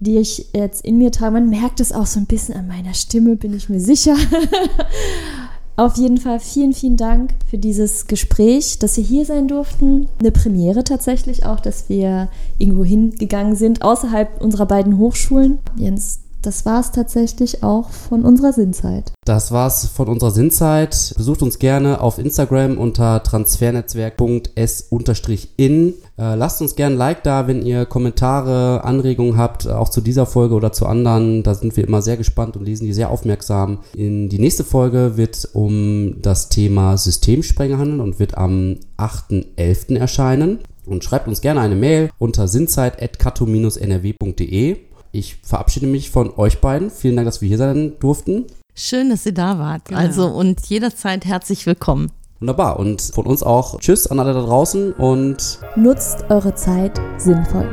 die ich jetzt in mir trage. Man merkt es auch so ein bisschen an meiner Stimme, bin ich mir sicher. Auf jeden Fall vielen, vielen Dank für dieses Gespräch, dass wir hier sein durften. Eine Premiere tatsächlich auch, dass wir irgendwo hingegangen sind, außerhalb unserer beiden Hochschulen. Jens, das war es tatsächlich auch von unserer Sinnzeit. Das war's von unserer Sinnzeit. Besucht uns gerne auf Instagram unter transfernetzwerk.s-in. Äh, lasst uns gerne ein Like da, wenn ihr Kommentare, Anregungen habt, auch zu dieser Folge oder zu anderen. Da sind wir immer sehr gespannt und lesen die sehr aufmerksam. In die nächste Folge wird um das Thema Systemsprenger handeln und wird am 8.11. erscheinen. Und schreibt uns gerne eine Mail unter sinnzeit.kato-nrw.de. Ich verabschiede mich von euch beiden. Vielen Dank, dass wir hier sein durften. Schön, dass ihr da wart. Genau. Also und jederzeit herzlich willkommen. Wunderbar. Und von uns auch Tschüss an alle da draußen und Nutzt eure Zeit sinnvoll.